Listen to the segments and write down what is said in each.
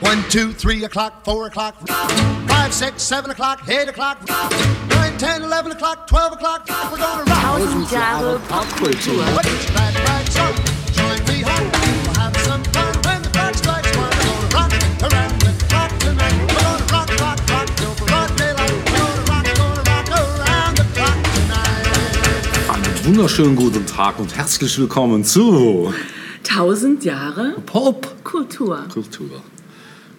One, two, three o'clock, four o'clock, five, six, seven o'clock, eight o'clock, nine, ten, eleven o'clock, twelve o'clock. We're gonna rock. Tausend Jahre Popkultur. Glad rags on. Join me home. We'll have some fun when the clock strikes one. We're gonna rock around the clock tonight. We're gonna rock, rock, rock till broad daylight. We're gonna rock, gonna rock around the clock tonight. Einen wunderschönen guten Tag und herzlich willkommen zu Tausend Jahre Popkultur. Kultur.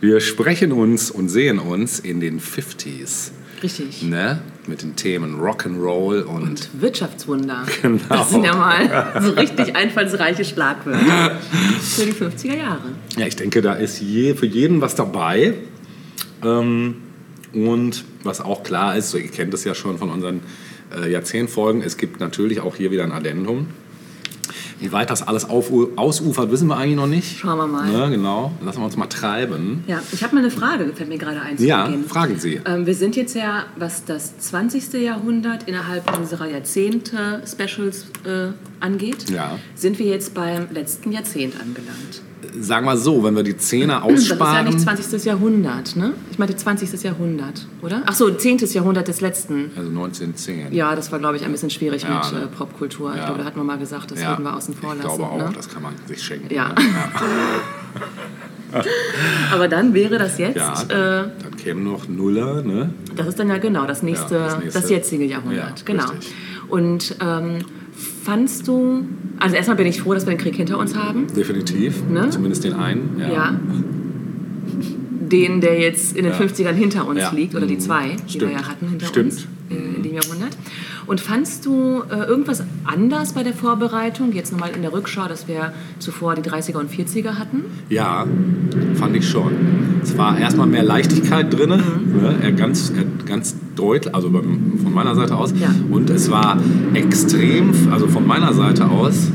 Wir sprechen uns und sehen uns in den 50s. Richtig. Ne? Mit den Themen Rock'n'Roll und, Und Wirtschaftswunder. Genau. Das sind ja mal so richtig einfallsreiche Schlagwörter für die 50er Jahre. ja, ich denke, da ist je, für jeden was dabei. Ähm, und was auch klar ist, so, ihr kennt es ja schon von unseren äh, Jahrzehntfolgen, es gibt natürlich auch hier wieder ein Addendum. Wie weit das alles auf, ausufert, wissen wir eigentlich noch nicht. Schauen wir mal. Ne, genau, lassen wir uns mal treiben. Ja, ich habe mal eine Frage, fällt mir gerade ein Ja, fragen Sie. Ähm, wir sind jetzt ja, was das 20. Jahrhundert innerhalb unserer Jahrzehnte-Specials äh, angeht, Ja. sind wir jetzt beim letzten Jahrzehnt angelangt. Sagen wir so, wenn wir die Zehner Das ist ja aussparen. nicht 20. Jahrhundert, ne? Ich meinte 20. Jahrhundert, oder? Ach so, 10. Jahrhundert des letzten. also 1910. Ja, das war, glaube ich, ein bisschen schwierig Ja, mit ne? äh, Popkultur. Ich Ja. glaube, da hatten wir mal gesagt, das Ja. würden wir außen vor Ich glaube auch, ne? das kann man sich schenken. Ja. Ne? Aber dann wäre das jetzt, Ja, äh, dann kämen noch Nuller, ne? das ist dann ja genau das nächste, Ja, das das, nächste. jetzige Jahrhundert. Ja, genau. richtig. Und ähm, fandst du, also erstmal bin ich froh, dass wir den Krieg hinter uns haben. Definitiv. Ne? Zumindest den einen. Ja. Den, der jetzt in den Ja. 50ern hinter uns Ja. liegt, oder die Mhm. zwei, die wir Stimmt. ja hatten hinter Stimmt. uns äh, in dem Jahrhundert. Und fandst du äh, irgendwas anders bei der Vorbereitung? Jetzt nochmal in der Rückschau, dass wir zuvor die 30er und 40er hatten. Ja, fand ich schon. Es war erstmal mehr Leichtigkeit drin, Mhm. ne? er ganz, er ganz deutlich, also von meiner Seite aus. Ja. Und es war extrem, also von meiner Seite aus,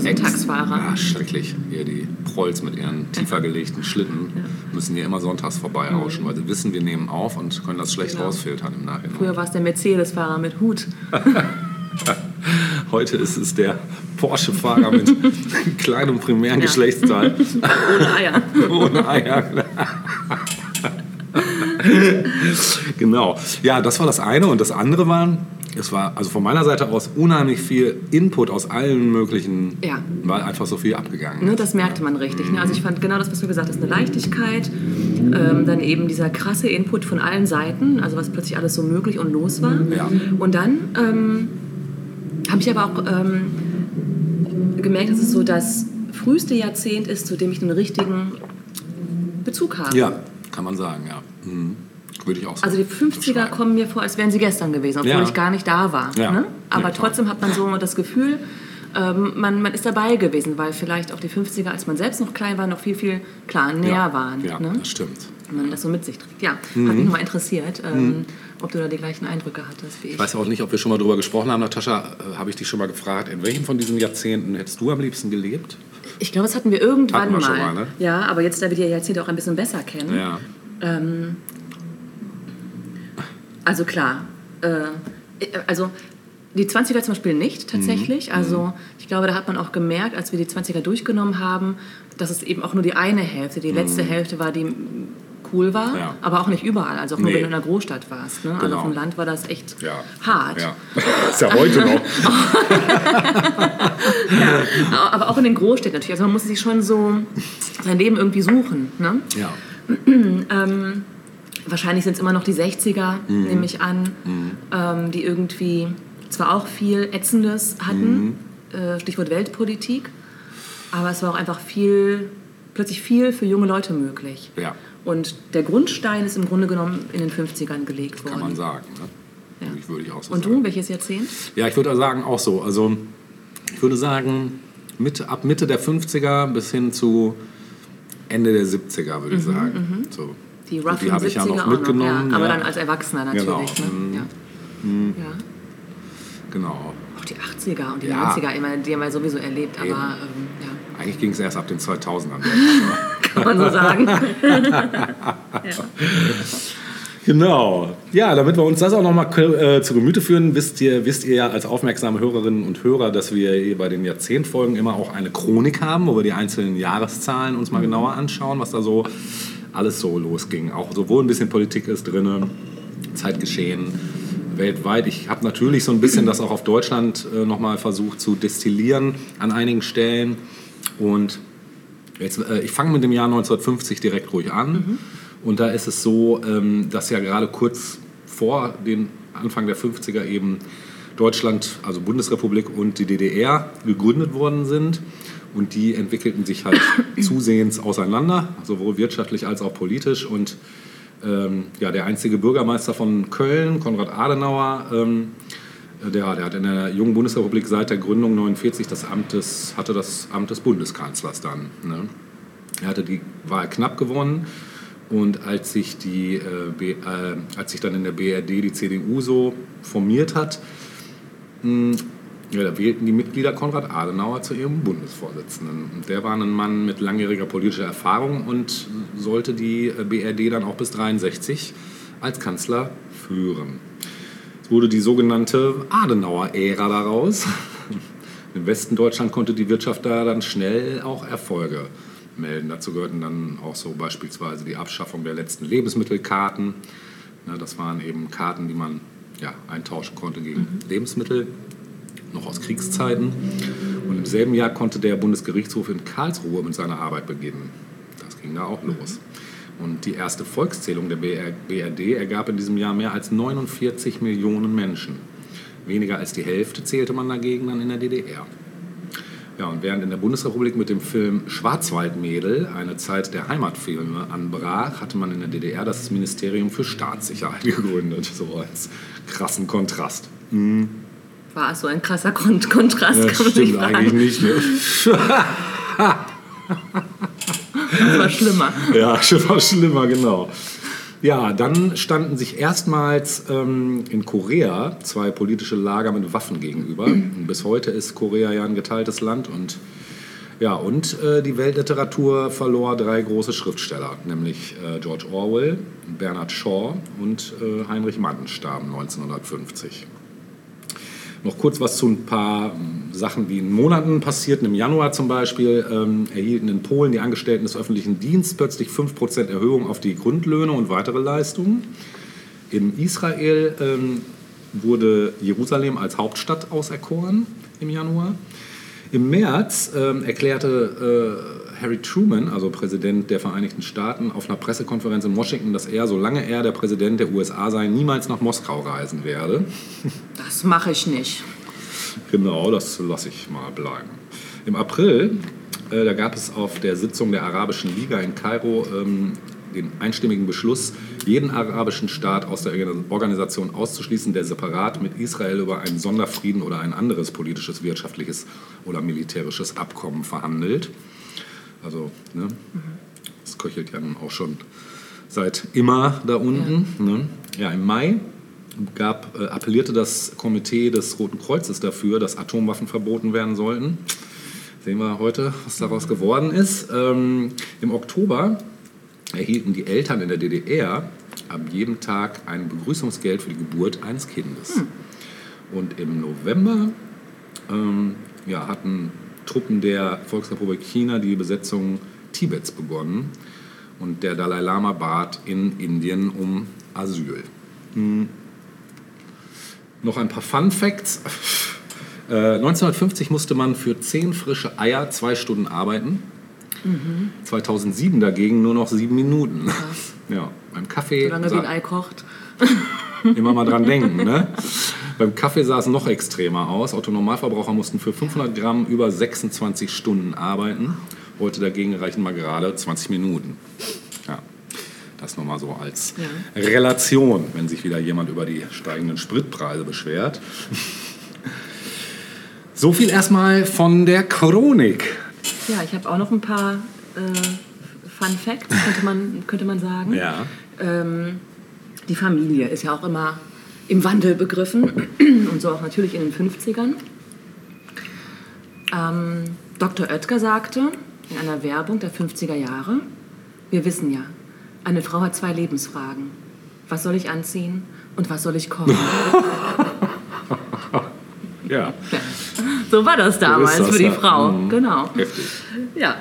Sonntagsfahrer. Ah, schrecklich. Hier die Prolls mit ihren tiefer gelegten Schlitten müssen hier immer sonntags vorbeirauschen, weil sie wissen, wir nehmen auf und können das schlecht Genau. rausfiltern im Nachhinein. Früher war es der Mercedes-Fahrer mit Hut. Heute ist es der Porsche-Fahrer mit kleinem primären Geschlechtsteil Ohne Eier. ohne Eier. genau. Ja, das war das eine. Und das andere war, es war also von meiner Seite aus unheimlich viel Input aus allen möglichen, Ja. weil einfach so viel abgegangen. Ne, ist. das merkte man richtig. Ne? Also ich fand genau das, was du gesagt hast, eine Leichtigkeit, ähm, dann eben dieser krasse Input von allen Seiten, also was plötzlich alles so möglich und los war. Ja. Und dann ähm, habe ich aber auch ähm, gemerkt, dass es so das früheste Jahrzehnt ist, zu dem ich einen richtigen Bezug habe. Ja, kann man sagen, ja. Mhm. Würde ich auch so Also die 50er beschreiben. kommen mir vor, als wären sie gestern gewesen, obwohl Ja. ich gar nicht da war. Ja. Ne? Aber Ja, trotzdem hat man so das Gefühl, ähm, man, man ist dabei gewesen, weil vielleicht auch die 50er, als man selbst noch klein war, noch viel, viel klar näher ja. waren. Ja, ne? das stimmt. Wenn man das so mit sich trägt. Ja, Mhm. hat mich nochmal interessiert, ähm, ob du da die gleichen Eindrücke hattest wie ich. Ich weiß auch nicht, ob wir schon mal darüber gesprochen haben, Natascha, äh, habe ich dich schon mal gefragt, in welchem von diesen Jahrzehnten hättest du am liebsten gelebt? Ich glaube, das hatten wir irgendwann Hatten wir mal. schon mal, ne? Ja, aber jetzt, da wir die Jahrzehnte auch ein bisschen besser kennen. Ja. Ähm, also klar, äh, also die 20er zum Beispiel nicht Mhm. tatsächlich. Also ich glaube, da hat man auch gemerkt, als wir die 20er durchgenommen haben, dass es eben auch nur die eine Hälfte, die letzte Hälfte war, die cool war, Mhm. Ja. aber auch nicht überall. Also auch nur Nee. wenn du in einer Großstadt warst. Ne? Also Genau. auf dem Land war das echt Ja. hart. Ja. ist ja heute noch. Aber auch in den Großstädten natürlich. Also man muss sich schon so sein Leben irgendwie suchen. Ne? Ja. Ähm, wahrscheinlich sind es immer noch die 60er, Mhm. nehme ich an, ähm, die irgendwie zwar auch viel Ätzendes hatten, Mhm. äh, Stichwort Weltpolitik, aber es war auch einfach viel, plötzlich viel für junge Leute möglich. Ja. Und der Grundstein ist im Grunde genommen in den 50ern gelegt worden. Kann man sagen. Ne? Ja. Ich würde ich auch so Und sagen. du, welches Jahrzehnt? Ja, ich würde sagen auch so. Also ich würde sagen, Mitte, ab Mitte der 50er bis hin zu Ende der 70er, würde ich sagen. So. Mhm, Die roughen habe ich ja 70er noch auch noch, mitgenommen. ja, aber ja. dann als Erwachsener natürlich. Genau. Ne? Mhm. Ja. Ja. Genau. Auch die 80er und die Ja. 90er, immer, die haben wir sowieso erlebt, aber ähm, ja. Eigentlich ging es erst ab den 2000ern. kann man so sagen. Genau. Ja, damit wir uns das auch nochmal äh, zu Gemüte führen, wisst ihr, wisst ihr ja als aufmerksame Hörerinnen und Hörer, dass wir bei den Jahrzehntfolgen immer auch eine Chronik haben, wo wir die einzelnen Jahreszahlen uns mal genauer anschauen, was da so alles so losging. Auch sowohl ein bisschen Politik ist drin, Zeitgeschehen weltweit. Ich habe natürlich so ein bisschen das auch auf Deutschland äh, nochmal versucht zu destillieren an einigen Stellen. Und jetzt, äh, ich fange mit dem Jahr 1950 direkt ruhig an. Und da ist es so, ähm, dass ja gerade kurz vor den Anfang der 50er eben Deutschland, also Bundesrepublik und die DDR gegründet worden sind. Und die entwickelten sich halt zusehends auseinander, sowohl wirtschaftlich als auch politisch. Und ähm, ja, der einzige Bürgermeister von Köln, Konrad Adenauer, ähm, der, der hat in der jungen Bundesrepublik seit der Gründung 49 das Amt des, hatte das Amt des Bundeskanzlers dann. Ne? Er hatte die Wahl knapp gewonnen und als sich, die, äh, B, äh, als sich dann in der BRD die CDU so formiert hat, mh, ja, da wählten die Mitglieder Konrad Adenauer zu ihrem Bundesvorsitzenden. Und der war ein Mann mit langjähriger politischer Erfahrung und sollte die BRD dann auch bis 63 als Kanzler führen. Es wurde die sogenannte Adenauer-Ära daraus. Im Westen Deutschland konnte die Wirtschaft da dann schnell auch Erfolge melden. Dazu gehörten dann auch so beispielsweise die Abschaffung der letzten Lebensmittelkarten. Das waren eben Karten, die man ja, eintauschen konnte gegen Lebensmittel noch aus Kriegszeiten. Und im selben Jahr konnte der Bundesgerichtshof in Karlsruhe mit seiner Arbeit beginnen. Das ging da auch los. Und die erste Volkszählung der BR BRD ergab in diesem Jahr mehr als 49 Millionen Menschen. Weniger als die Hälfte zählte man dagegen dann in der DDR. Ja, und während in der Bundesrepublik mit dem Film Schwarzwaldmädel eine Zeit der Heimatfilme anbrach, hatte man in der DDR das Ministerium für Staatssicherheit gegründet. So als krassen Kontrast. War so ein krasser Kon Kontrast, Ja, man stimmt eigentlich nicht. Ne? Das war schlimmer. Ja, schon war schlimmer, genau. Ja, dann standen sich erstmals ähm, in Korea zwei politische Lager mit Waffen gegenüber. Und bis heute ist Korea ja ein geteiltes Land und ja, und äh, die Weltliteratur verlor drei große Schriftsteller, nämlich äh, George Orwell, Bernard Shaw und äh, Heinrich Mann starben 1950. Noch kurz was zu ein paar ähm, Sachen, die in Monaten passierten. Im Januar zum Beispiel ähm, erhielten in Polen die Angestellten des öffentlichen Dienstes plötzlich 5% Erhöhung auf die Grundlöhne und weitere Leistungen. In Israel ähm, wurde Jerusalem als Hauptstadt auserkoren im Januar. Im März ähm, erklärte äh, Harry Truman, also Präsident der Vereinigten Staaten, auf einer Pressekonferenz in Washington, dass er, solange er der Präsident der USA sei, niemals nach Moskau reisen werde. Das mache ich nicht. Genau, das lasse ich mal bleiben. Im April, äh, da gab es auf der Sitzung der Arabischen Liga in Kairo ähm, den einstimmigen Beschluss, jeden arabischen Staat aus der Organisation auszuschließen, der separat mit Israel über einen Sonderfrieden oder ein anderes politisches, wirtschaftliches oder militärisches Abkommen verhandelt. Also, ne, das köchelt ja nun auch schon seit immer da unten. Ne? Ja, im Mai gab, äh, appellierte das Komitee des Roten Kreuzes dafür, dass Atomwaffen verboten werden sollten. Sehen wir heute, was daraus geworden ist. Ähm, Im Oktober erhielten die Eltern in der DDR ab jedem Tag ein Begrüßungsgeld für die Geburt eines Kindes. Und im November ähm, ja, hatten Truppen der Volksrepublik China die Besetzung Tibets begonnen. Und der Dalai Lama bat in Indien um Asyl. Hm. Noch ein paar Fun Facts. Äh, 1950 musste man für 10 frische Eier zwei Stunden arbeiten. 2007 dagegen nur noch sieben Minuten. Ja, beim Kaffee Solange wie ein Ei kocht. Immer mal dran denken. Ne? Beim Kaffee sah es noch extremer aus. Autonormalverbraucher mussten für 500 Gramm über 26 Stunden arbeiten. Heute dagegen reichen mal gerade 20 Minuten. Ja, das nochmal so als Ja. Relation, wenn sich wieder jemand über die steigenden Spritpreise beschwert. So viel erstmal von der Chronik. Ja, ich habe auch noch ein paar äh, Fun Facts, könnte man, könnte man sagen. Ja. Ähm, die Familie ist ja auch immer im Wandel begriffen und so auch natürlich in den 50ern. Ähm, Dr. Oetker sagte in einer Werbung der 50er Jahre, wir wissen ja, eine Frau hat zwei Lebensfragen. Was soll ich anziehen? Und was soll ich kochen? Ja, So war das damals das, für die ja. Frau. Mhm. Genau. heftig. Ja.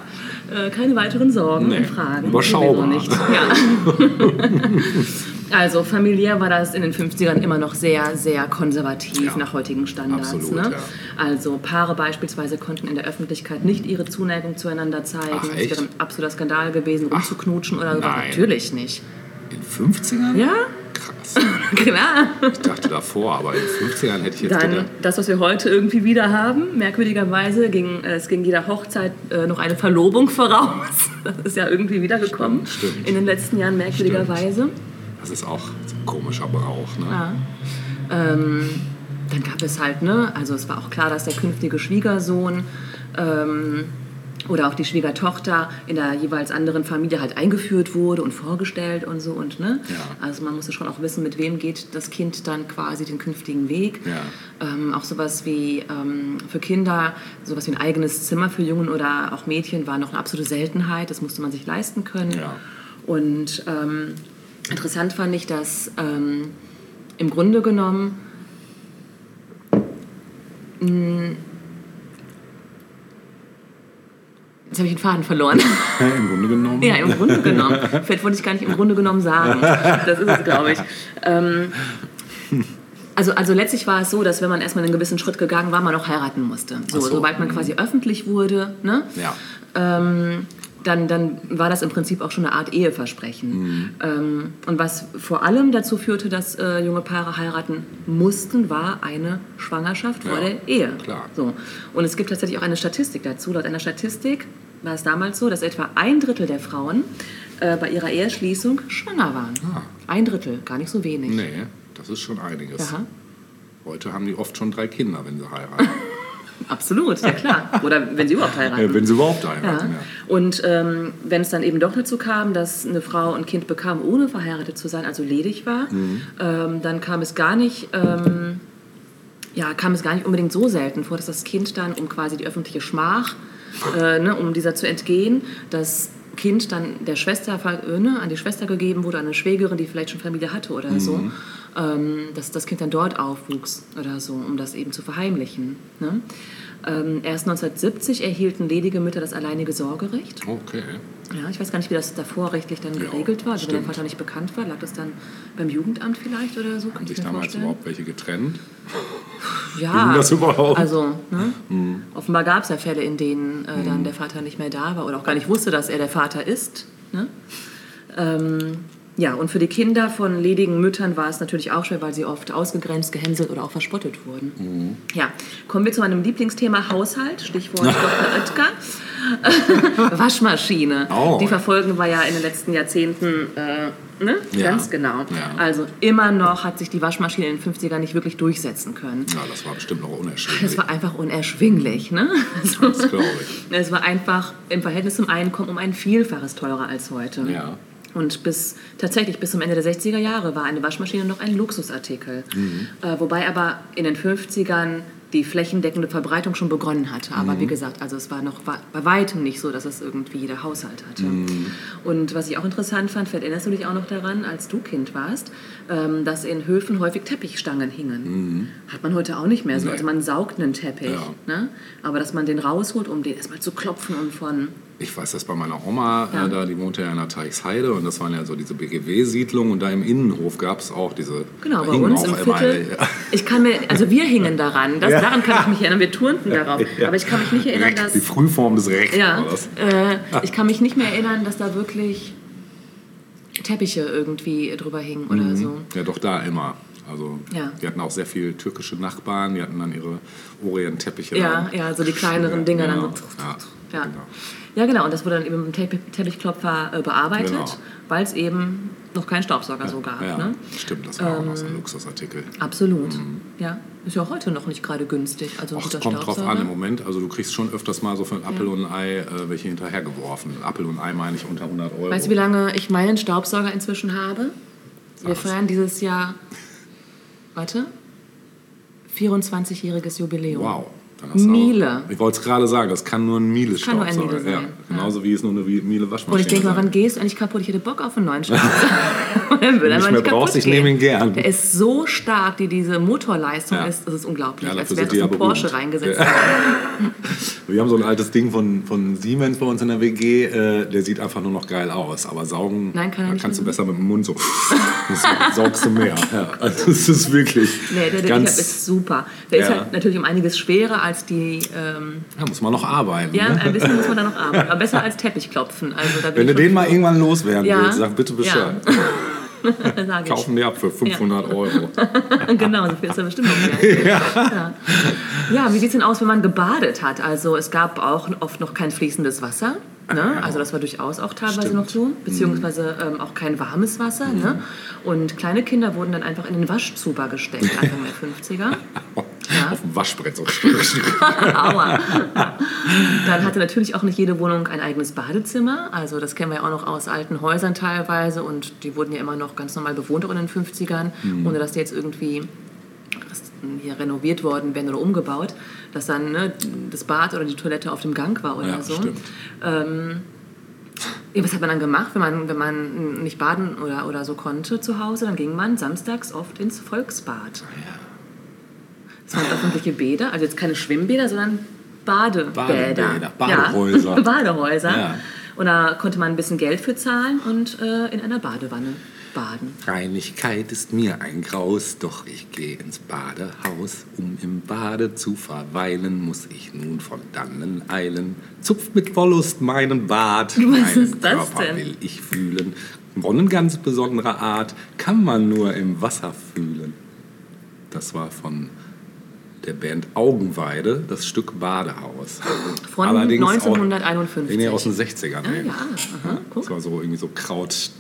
Äh, keine weiteren Sorgen Nee, und Fragen. überschaubar. Nicht. Ja. also familiär war das in den 50ern immer noch sehr, sehr konservativ Ja, nach heutigen Standards. absolut, ne? ja. Also Paare beispielsweise konnten in der Öffentlichkeit nicht ihre Zuneigung zueinander zeigen. Ach, Es wäre ein absoluter Skandal gewesen, rumzuknutschen oder so. Natürlich nicht. In 50ern? Ja, Krass. klar. Ich dachte davor, aber in 50ern hätte ich jetzt Dann gedacht. das, was wir heute irgendwie wieder haben. Merkwürdigerweise ging äh, es ging jeder Hochzeit äh, noch eine Verlobung voraus. Das ist ja irgendwie wiedergekommen Stimmt, stimmt. in den letzten Jahren merkwürdigerweise. Das ist auch so ein komischer Brauch. Ne? Ja. Ähm, dann gab es halt, ne, also es war auch klar, dass der künftige Schwiegersohn ähm, oder auch die Schwiegertochter in der jeweils anderen Familie halt eingeführt wurde und vorgestellt und so und ne. Ja. Also man musste schon auch wissen, mit wem geht das Kind dann quasi den künftigen Weg. Ja. Ähm, auch sowas wie ähm, für Kinder, sowas wie ein eigenes Zimmer für Jungen oder auch Mädchen war noch eine absolute Seltenheit. Das musste man sich leisten können. Ja. Und ähm, interessant fand ich, dass ähm, im Grunde genommen mh, Jetzt habe ich den Faden verloren. Im Grunde genommen. ja, im Grunde genommen. Vielleicht wollte ich gar nicht im Grunde genommen sagen. Das ist es, glaube ich. Ähm, also, also letztlich war es so, dass wenn man erstmal einen gewissen Schritt gegangen war, man auch heiraten musste. So, so. Sobald man quasi öffentlich wurde, ne? Ja. ähm, dann, dann war das im Prinzip auch schon eine Art Eheversprechen. Mhm. Ähm, und was vor allem dazu führte, dass äh, junge Paare heiraten mussten, war eine Schwangerschaft vor Ja, der Ehe. klar. So. Und es gibt tatsächlich auch eine Statistik dazu. Laut einer Statistik war es damals so, dass etwa ein Drittel der Frauen äh, bei ihrer Eheschließung schwanger waren. Ah. Ein Drittel, gar nicht so wenig. Nee, das ist schon einiges. Aha. Heute haben die oft schon drei Kinder, wenn sie heiraten. Absolut, ja klar. Oder wenn sie überhaupt heiraten. wenn sie überhaupt heiraten, Ja. ja. Und ähm, wenn es dann eben doch dazu kam, dass eine Frau ein Kind bekam, ohne verheiratet zu sein, also ledig war, Mhm. ähm, dann kam es gar nicht, ähm, ja, kam es gar nicht unbedingt so selten vor, dass das Kind dann, um quasi die öffentliche Schmach, äh, ne, um dieser zu entgehen, das Kind dann der Schwester, äh, ne, an die Schwester gegeben wurde, an eine Schwägerin, die vielleicht schon Familie hatte oder Mhm. so, ähm, dass das Kind dann dort aufwuchs oder so, um das eben zu verheimlichen. Ne? Ähm, erst 1970 erhielten ledige Mütter das alleinige Sorgerecht. Okay. Ja, ich weiß gar nicht, wie das davor rechtlich dann Ja, geregelt war. Also wenn der. Vater nicht bekannt war, lag das dann beim Jugendamt vielleicht oder so? Haben ich sich damals vorstellen. überhaupt welche getrennt? Ja, Ging das überhaupt? Mhm. Also, ne? offenbar gab es ja Fälle, in denen äh, dann der Vater nicht mehr da war oder auch gar nicht wusste, dass er der Vater ist. Ne? Ähm, ja, und für die Kinder von ledigen Müttern war es natürlich auch schwer, weil sie oft ausgegrenzt, gehänselt oder auch verspottet wurden. Mhm. Ja, kommen wir zu meinem Lieblingsthema Haushalt, Stichwort Dr. Oetker. Waschmaschine. Oh. Die verfolgen wir ja in den letzten Jahrzehnten, äh, ne? Ja. Ganz genau. Ja. Also immer noch hat sich die Waschmaschine in den 50ern nicht wirklich durchsetzen können. Ja, das war bestimmt noch unerschwinglich. Das war einfach unerschwinglich. Ne? Also, Das glaube ich. es war einfach im Verhältnis zum Einkommen um ein Vielfaches teurer als heute. Ja. Und bis tatsächlich bis zum Ende der 60er Jahre war eine Waschmaschine noch ein Luxusartikel. Mhm. Äh, wobei aber in den 50ern die flächendeckende Verbreitung schon begonnen hatte. Aber Mhm. wie gesagt, also es war noch bei weitem nicht so, dass es irgendwie jeder Haushalt hatte. Mhm. Und was ich auch interessant fand, vielleicht erinnerst du dich auch noch daran, als du Kind warst, ähm, dass in Höfen häufig Teppichstangen hingen. Hat man heute auch nicht mehr so. Mhm. Nee. Also man saugt einen Teppich. Ja. Ne? Aber dass man den rausholt, um den erstmal zu klopfen und von Ich weiß das bei meiner Oma, Ja. äh, da, die wohnte ja in der Teichsheide und das waren ja so diese BGW-Siedlungen und da im Innenhof gab es auch diese. Genau, bei uns im Viertel. Ja. Ich kann mir, also wir hingen daran, das, Ja. daran kann ich mich erinnern, wir turnten darauf. Ja. Aber ich kann mich nicht erinnern, Reck, dass. Die Frühform des Reck Ja, äh, ich kann mich nicht mehr erinnern, dass da wirklich Teppiche irgendwie drüber hingen oder so. Ja, doch da immer. Also Ja. die hatten auch sehr viele türkische Nachbarn, die hatten dann ihre Orientteppiche. Ja, dann. ja, so die kleineren Ja, Dinger genau. dann so. Ja, Ja. genau. Ja, genau. Und das wurde dann eben mit dem Teppich, Teppichklopfer äh, bearbeitet, Genau. weil es eben noch keinen Staubsauger so gab. Ja, Ne? stimmt, das war auch noch so ein Luxusartikel. Absolut. Ja, ist ja auch heute noch nicht gerade günstig. Also Ach, guter kommt drauf an im Moment. Also du kriegst schon öfters mal so für ein Apfel und ein Ei äh, welche hinterhergeworfen. Apfel und Ei meine ich unter 100 Euro. Weißt du, wie lange ich meinen Staubsauger inzwischen habe? Wir Was? feiern dieses Jahr, warte, 24-jähriges Jubiläum. Wow. Dann Miele. Auch, ich wollte es gerade sagen, das kann nur ein Miele-Staubsauger Miele sein, Ja, ja. genauso wie es nur eine Miele Waschmaschine Und ich denke mal, wann gehst du eigentlich kaputt? Ich hätte Bock auf einen neuen Staubsauger. Der will nicht mehr brauchst, ich nehme ihn gern. Der ist so stark, die diese Motorleistung Ja. ist, das ist unglaublich. Ja, als wäre es ja ein Porsche berühmt. reingesetzt. Ja. Wir haben so ein altes Ding von, von Siemens bei uns in der WG, äh, der sieht einfach nur noch geil aus. Aber saugen, Nein, kann da kannst du besser mit dem Mund so. Saugst du mehr. Ja, also das ist wirklich Nee, der, der ganz. Ist super. Der ist Ja. halt natürlich um einiges schwerer als die. Ähm, da muss man noch arbeiten. ja, ne? ein bisschen muss man da noch arbeiten. Aber besser als Teppichklopfen. Also, Wenn du den mal irgendwann loswerden Ja. willst, sag bitte Bescheid. Sag ich. Kaufen die ab für 500 Euro. genau, so viel ist ja bestimmt noch mehr. Ja. ja, wie sieht es denn aus, wenn man gebadet hat? Also es gab auch oft noch kein fließendes Wasser. Ne? Also das war durchaus auch teilweise Stimmt. noch so, beziehungsweise ähm, auch kein warmes Wasser. Ne? Und kleine Kinder wurden dann einfach in den Waschzuber gesteckt, Anfang der 50er. Auf dem Waschbrett so. Aua. Dann hatte natürlich auch nicht jede Wohnung ein eigenes Badezimmer. Also das kennen wir ja auch noch aus alten Häusern teilweise und die wurden ja immer noch ganz normal bewohnt auch in den 50ern, ohne dass die jetzt irgendwie hier renoviert worden wären oder umgebaut, dass dann ne, das Bad oder die Toilette auf dem Gang war oder Ja, so. Ja, was hat man dann gemacht, wenn man, wenn man nicht baden oder, oder so konnte zu Hause? Dann ging man samstags oft ins Volksbad. Waren öffentliche Bäder, also jetzt keine Schwimmbäder, sondern Badebäder. Badebäder, Badehäuser. Ja. Badehäuser. Ja. Und da konnte man ein bisschen Geld für zahlen und äh, in einer Badewanne baden. Reinigkeit ist mir ein Graus, doch ich gehe ins Badehaus. Um im Bade zu verweilen, muss ich nun von dannen eilen. Zupft mit Wollust meinen Bart. Was meinen ist das Körper denn? will ich fühlen. Wonnen ganz besonderer Art kann man nur im Wasser fühlen. Das war von der Band Augenweide, das Stück Badehaus. Von Allerdings auch- 1951. Nee, aus den 60ern. Ah, ja, aha, guck. Das war so irgendwie so Kraut,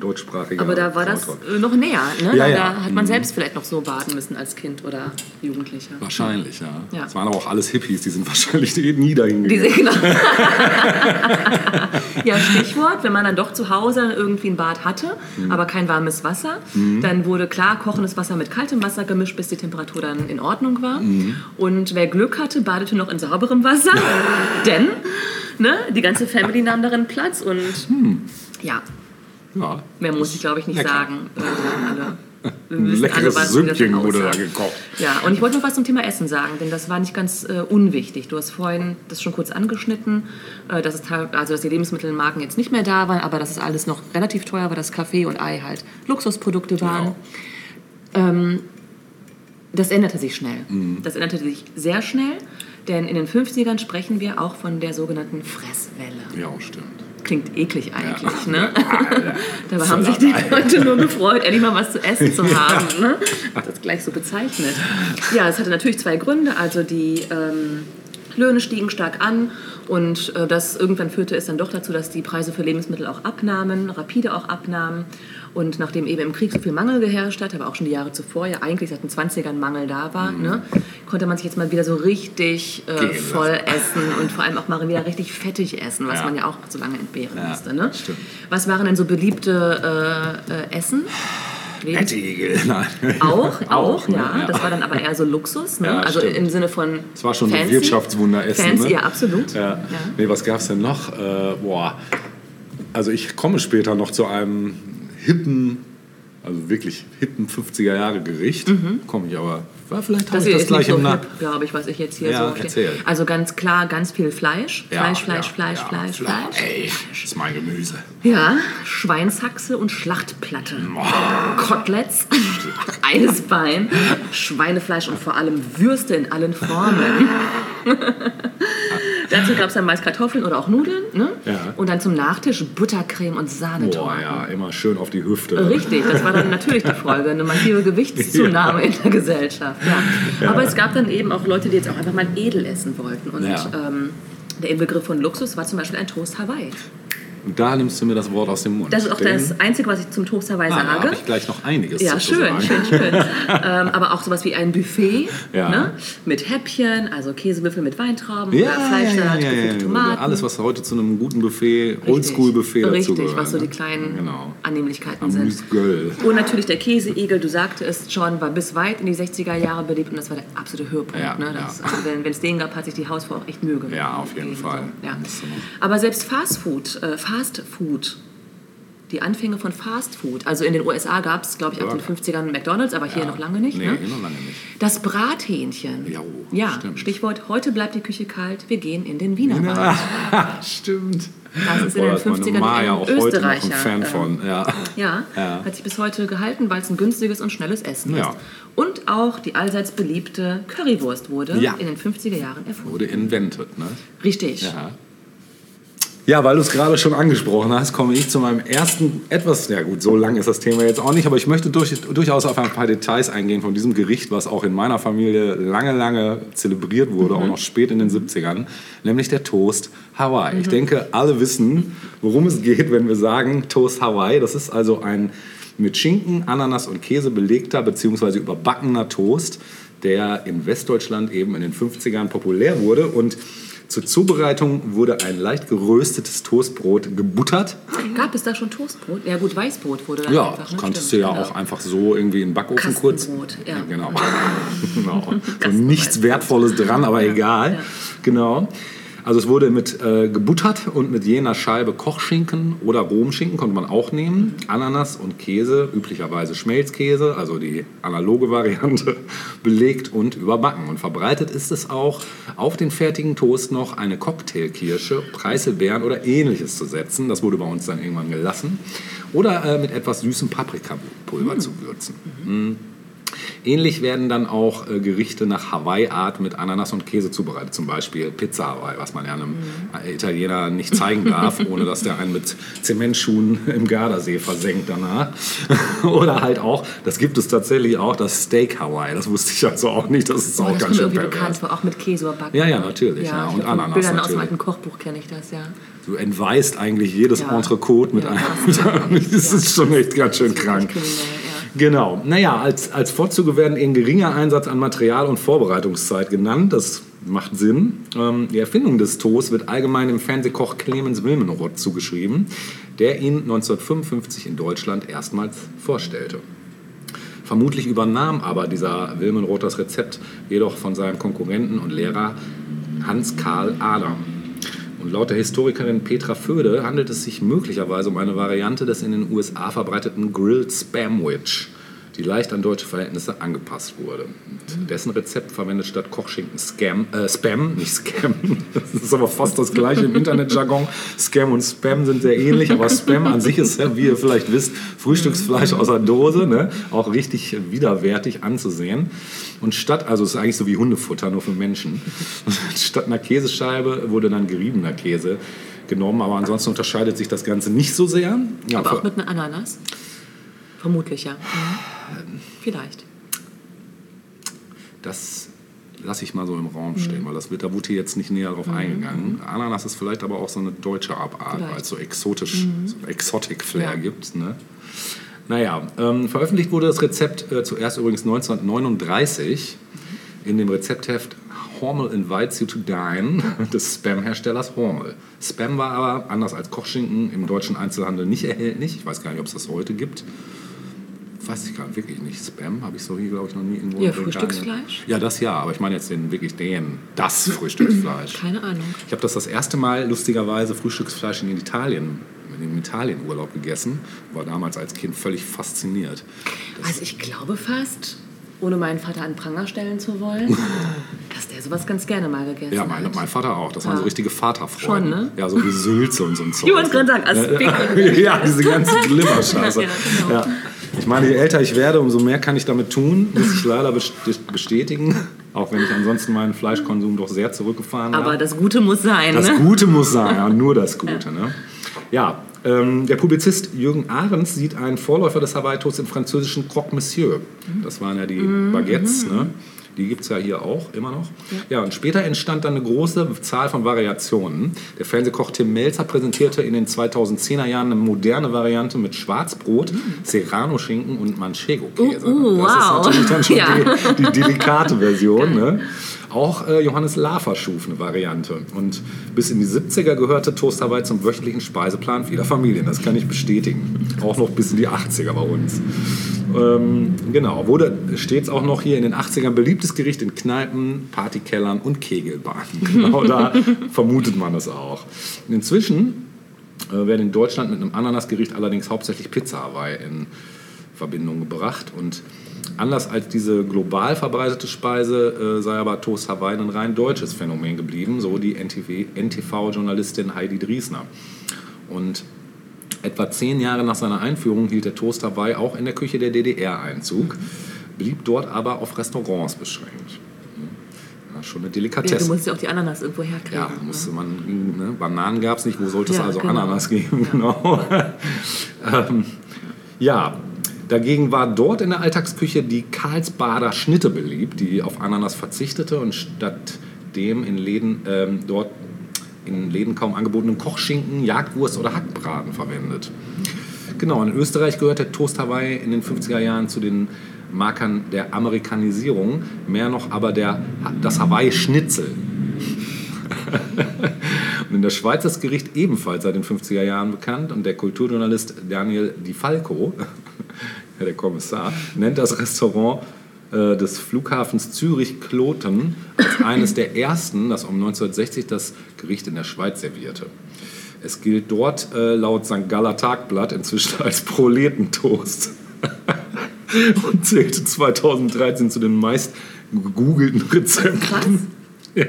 deutschsprachiger Aber da war das äh, noch näher. Ne? Ja, da, ja. da hat man Mhm. selbst vielleicht noch so baden müssen als Kind oder Jugendlicher. Wahrscheinlich, ja. Ja. Es waren aber auch alles Hippies, die sind wahrscheinlich nie dahin Die gegangen. genau. ja, Stichwort, wenn man dann doch zu Hause irgendwie ein Bad hatte, Mhm. aber kein warmes Wasser, dann wurde klar kochendes Wasser mit kaltem Wasser gemischt, bis die Temperatur dann in Ordnung war. Mhm. Und wer Glück hatte, badete noch in sauberem Wasser, denn ne, die ganze Family nahm darin Platz und ja, Ja. mehr muss ich glaube ich nicht Lecker. sagen. Sagen alle. Leckeres alle, Süppchen wurde da gekocht. Ja, und ich wollte noch was zum Thema Essen sagen, denn das war nicht ganz äh, unwichtig. Du hast vorhin das schon kurz angeschnitten, äh, dass, es also, dass die Lebensmittelmarken jetzt nicht mehr da waren, aber dass es alles noch relativ teuer war, dass Kaffee und Ei halt Luxusprodukte waren. Ähm, das änderte sich schnell. Das änderte sich sehr schnell, denn in den 50ern sprechen wir auch von der sogenannten Fresswelle. Ja, stimmt. Klingt eklig eigentlich, Ja. ne? Ja. Dabei haben sich die Leute nur gefreut, endlich mal was zu essen zu haben. Ne? Das gleich so bezeichnet. Ja, es hatte natürlich zwei Gründe. Also die ähm, Löhne stiegen stark an und äh, das irgendwann führte es dann doch dazu, dass die Preise für Lebensmittel auch abnahmen, rapide auch abnahmen. Und nachdem eben im Krieg so viel Mangel geherrscht hat, aber auch schon die Jahre zuvor, ja eigentlich seit den 20ern Mangel da war, ne, konnte man sich jetzt mal wieder so richtig äh, Mhm. Voll essen und vor allem auch mal wieder richtig fettig essen, was Ja. man ja auch so lange entbehren Ja, musste. Ne? stimmt. Was waren denn so beliebte äh, äh, Essen? Lebens- Ettigel, nein. Auch, auch, Auch, ne? ja. Ja. Das war dann aber eher so Luxus, ne? Ja, also stimmt. im Sinne von. Das war schon fancy. ein Wirtschaftswunderessen. Fancy, ne? ja, absolut. Ja. Nee, was gab es denn noch? Äh, boah. Also ich komme später noch zu einem hippen, also wirklich hippen 50er Jahre Gericht. Komme ich aber. War vielleicht Das ich das gleich so im hip, glaube ich, was ich jetzt hier Ja, so. erzähl. Also ganz klar, ganz viel Fleisch. Ja, Fleisch, Fleisch, ja, Fleisch, ja, Fleisch, Fleisch. Ey, das ist mein Gemüse. Ja, Schweinshaxe und Schlachtplatte. Koteletts, Eisbein, Schweinefleisch und vor allem Würste in allen Formen. Gab es dann meist Kartoffeln oder auch Nudeln. Ne? Ja. Und dann zum Nachtisch Buttercreme und Sahnetorten. Boah, ja, immer schön auf die Hüfte. Richtig, das war dann natürlich die Folge, eine massive Gewichtszunahme in der Gesellschaft. Ja. Aber es gab dann eben auch Leute, die jetzt auch einfach mal edel essen wollten. Und Ja. ähm, der Inbegriff von Luxus war zum Beispiel ein Toast Hawaii. Und da nimmst du mir das Wort aus dem Mund. Das ist auch das Einzige, was ich zum Toast Hawaii Ah, da sage. habe ich gleich noch einiges Ja, zu schön, sagen. schön, schön. ähm, aber auch sowas wie ein Buffet Ja. ne? mit Häppchen, also Käsewürfel mit Weintrauben Ja, Fleischsalat, ja, ja. Tomaten. Alles, was heute zu einem guten Buffet, Oldschool-Buffet Richtig, dazugehört. was so die ne? kleinen Genau. Annehmlichkeiten sind. Amüsgöl. Und natürlich der Käseigel, du sagtest schon, war bis weit in die 60er Jahre beliebt und das war der absolute Höhepunkt. Ne? das, also wenn es den gab, hat sich die Hausfrau auch echt Mühe gegeben. Ja, auf jeden Fall. So. Aber selbst Fast Food, äh, Fast Food, die Anfänge von Fast Food, also in den USA gab es, glaube ich, ab den 50ern McDonalds, aber hier Ja. noch lange nicht. Nee, ne? hier noch lange nicht. Das Brathähnchen. Jo, ja, stimmt. Stichwort, heute bleibt die Küche kalt, wir gehen in den Wienerwald. Stimmt. Das ist in Boah, den ist meine 50ern Mama ja ein auch heute ein Österreicher, Fan ähm, von. Ja. Ja, Ja. hat sich bis heute gehalten, weil es ein günstiges und schnelles Essen Ja. ist. Und auch die allseits beliebte Currywurst wurde in den 50er Jahren erfunden. Wurde invented, ne? Richtig. Ja. Ja, weil du es gerade schon angesprochen hast, komme ich zu meinem ersten etwas, ja gut, so lang ist das Thema jetzt auch nicht, aber ich möchte durch, durchaus auf ein paar Details eingehen von diesem Gericht, was auch in meiner Familie lange, lange zelebriert wurde, auch noch spät in den 70ern, nämlich der Toast Hawaii. Ich denke, alle wissen, worum es geht, wenn wir sagen Toast Hawaii. Das ist also ein mit Schinken, Ananas und Käse belegter bzw. überbackener Toast, der in Westdeutschland eben in den 50ern populär wurde und zur Zubereitung wurde ein leicht geröstetes Toastbrot gebuttert. Gab es da schon Toastbrot? Ja gut, Weißbrot wurde dann Ja, einfach. das ne? konntest Stimmt, du ja genau. auch einfach so irgendwie in den Backofen kurz. Kastenbrot, ja. genau. genau. So nichts Wertvolles dran, aber egal. ja. Genau. Also es wurde mit äh, gebuttert und mit jener Scheibe Kochschinken oder Romschinken konnte man auch nehmen. Ananas und Käse, üblicherweise Schmelzkäse, also die analoge Variante, belegt und überbacken. Und verbreitet ist es auch, auf den fertigen Toast noch eine Cocktailkirsche, Preiselbeeren oder ähnliches zu setzen. Das wurde bei uns dann irgendwann gelassen. Oder äh, mit etwas süßem Paprikapulver zu würzen. Mm. Ähnlich werden dann auch äh, Gerichte nach Hawaii-Art mit Ananas und Käse zubereitet. Zum Beispiel Pizza Hawaii, was man ja einem äh, Italiener nicht zeigen darf, ohne dass der einen mit Zementschuhen im Gardasee versenkt danach. Oder halt auch, das gibt es tatsächlich auch, das Steak Hawaii. Das wusste ich also auch nicht. Das ist Oh, auch das ganz schön bekannt vor, auch mit Käse überbacken. Ja, ja, natürlich, ja, ich und Ananas Bildern aus dem natürlich. alten Kochbuch kenne ich das, ja. Du entweist eigentlich jedes Ja. Entrecote mit Ja, einem. das ist schon echt ganz schön krank. Ja. Genau. Naja, als, als Vorzüge werden eben geringer Einsatz an Material und Vorbereitungszeit genannt. Das macht Sinn. Ähm, die Erfindung des Toasts wird allgemein dem Fernsehkoch Clemens Wilmenrod zugeschrieben, der ihn 1955 in Deutschland erstmals vorstellte. Vermutlich übernahm aber dieser Wilmenrod das Rezept jedoch von seinem Konkurrenten und Lehrer Hans Karl Adam. Und laut der Historikerin Petra Föde handelt es sich möglicherweise um eine Variante des in den USA verbreiteten Grilled Spamwich, die leicht an deutsche Verhältnisse angepasst wurde. Und dessen Rezept verwendet statt Kochschinken Scam, äh, Spam, nicht Scam. Das ist aber fast das gleiche im Internetjargon. Scam und Spam sind sehr ähnlich, aber Spam an sich ist, ja, wie ihr vielleicht wisst, Frühstücksfleisch aus der Dose, ne? auch richtig widerwärtig anzusehen. Und statt, also es ist eigentlich so wie Hundefutter, nur für Menschen. Statt einer Käsescheibe wurde dann geriebener Käse genommen, aber ansonsten unterscheidet sich das Ganze nicht so sehr. Ja, Aber auch mit einer Ananas? Vermutlich, ja. Mhm. Vielleicht. Das lasse ich mal so im Raum stehen, weil das wird, da wurde hier jetzt nicht näher drauf eingegangen. Ananas ist vielleicht aber auch so eine deutsche Abart, weil es so exotisch, so Exotic Flair Ja. gibt. Ne? Naja, ähm, veröffentlicht wurde das Rezept äh, zuerst übrigens 1939 in dem Rezeptheft Hormel Invites You to Dine des Spam-Herstellers Hormel. Spam war aber, anders als Kochschinken, im deutschen Einzelhandel nicht erhältlich. Ich weiß gar nicht, ob es das heute gibt. Weiß ich gar nicht, wirklich nicht. Spam habe ich so hier, glaube ich, noch nie irgendwo. Ja, Frühstücksfleisch? Ja, das ja, aber ich meine jetzt den, wirklich den, das Frühstücksfleisch. Keine Ahnung. Ich habe das das erste Mal lustigerweise Frühstücksfleisch in Italien, in Italienurlaub gegessen. War damals als Kind völlig fasziniert. Also ich glaube fast, ohne meinen Vater an Pranger stellen zu wollen, dass der sowas ganz gerne mal gegessen Ja, meine, hat. mein Vater auch. Das waren so Ja. richtige Vaterfreunde. Schon, ne? Ja, so wie Sülze und so ein Zeug. Ich wollte gerade sagen, Aspik. ja, diese ganze Glimmerscheiße. Ja, genau. ja. Ich meine, je älter ich werde, umso mehr kann ich damit tun, muss ich leider best- bestätigen. Auch wenn ich ansonsten meinen Fleischkonsum doch sehr zurückgefahren habe. Aber das Gute muss sein, Das ne? Gute muss sein, ja, nur das Gute. Ne? Ja, ähm, der Publizist Jürgen Ahrens sieht einen Vorläufer des Hawaii-Toasts im französischen Croque Monsieur. Das waren ja die Baguettes, ne? Die gibt es ja hier auch immer noch. Ja. und später entstand dann eine große Zahl von Variationen. Der Fernsehkoch Tim Melzer präsentierte in den 2010er Jahren eine moderne Variante mit Schwarzbrot, Serrano-Schinken und Manchego-Käse. Uh, uh, das wow. ist natürlich dann schon Ja. die, die delikate Version. Ne? Auch äh, Johannes Lafer schuf eine Variante. Und bis in die 70er gehörte Toast Hawaii zum wöchentlichen Speiseplan vieler Familien. Das kann ich bestätigen. Auch noch bis in die 80er bei uns. Ähm, genau, wurde stets auch noch hier in den 80ern beliebtes Gericht in Kneipen, Partykellern und Kegelbahnen. Genau da vermutet man es auch. Inzwischen äh, werden in Deutschland mit einem Ananasgericht allerdings hauptsächlich Pizza Hawaii in Verbindung gebracht. Und anders als diese global verbreitete Speise äh, sei aber Toast Hawaii ein rein deutsches Phänomen geblieben, so die NTV-Journalistin Heidi Driesner. Und etwa zehn Jahre nach seiner Einführung hielt der Toast Hawaii auch in der Küche der DDR Einzug, blieb dort aber auf Restaurants beschränkt. Ja, schon eine Ja, Delikatesse. du musst ja auch die Ananas irgendwo herkriegen. Ja, musste man, ne? Bananen gab es nicht, wo sollte es Ja, also genau. Ananas geben? Genau. ähm, ja, dagegen war dort in der Alltagsküche die Karlsbader Schnitte beliebt, die auf Ananas verzichtete und stattdem in Läden ähm, dort in Läden kaum angebotenen Kochschinken, Jagdwurst oder Hackbraten verwendet. Genau, in Österreich gehört der Toast Hawaii in den 50er Jahren zu den Markern der Amerikanisierung, mehr noch aber der, das Hawaii-Schnitzel. Und in der Schweiz ist das Gericht ebenfalls seit den 50er Jahren bekannt und der Kulturjournalist Daniel Di Falco, der Kommissar, nennt das Restaurant äh, des Flughafens Zürich-Kloten als eines der ersten, das um 1960 das Gericht in der Schweiz servierte. Es gilt dort äh, laut St. Galler Tagblatt inzwischen als Proletentoast und zählte 2013 zu den meist gegoogelten Rezepten. Krass. Ja.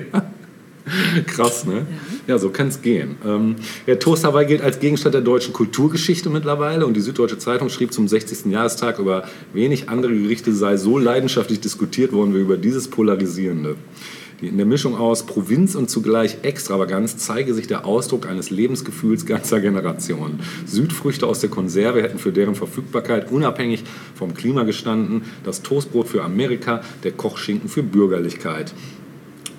Krass, ne? Ja, so kann es gehen. Ähm, der Toast Hawaii gilt als Gegenstand der deutschen Kulturgeschichte mittlerweile und die Süddeutsche Zeitung schrieb zum 60. Jahrestag über wenig andere Gerichte sei so leidenschaftlich diskutiert worden wie über dieses Polarisierende. In der Mischung aus Provinz und zugleich Extravaganz zeige sich der Ausdruck eines Lebensgefühls ganzer Generationen. Südfrüchte aus der Konserve hätten für deren Verfügbarkeit unabhängig vom Klima gestanden, das Toastbrot für Amerika, der Kochschinken für Bürgerlichkeit.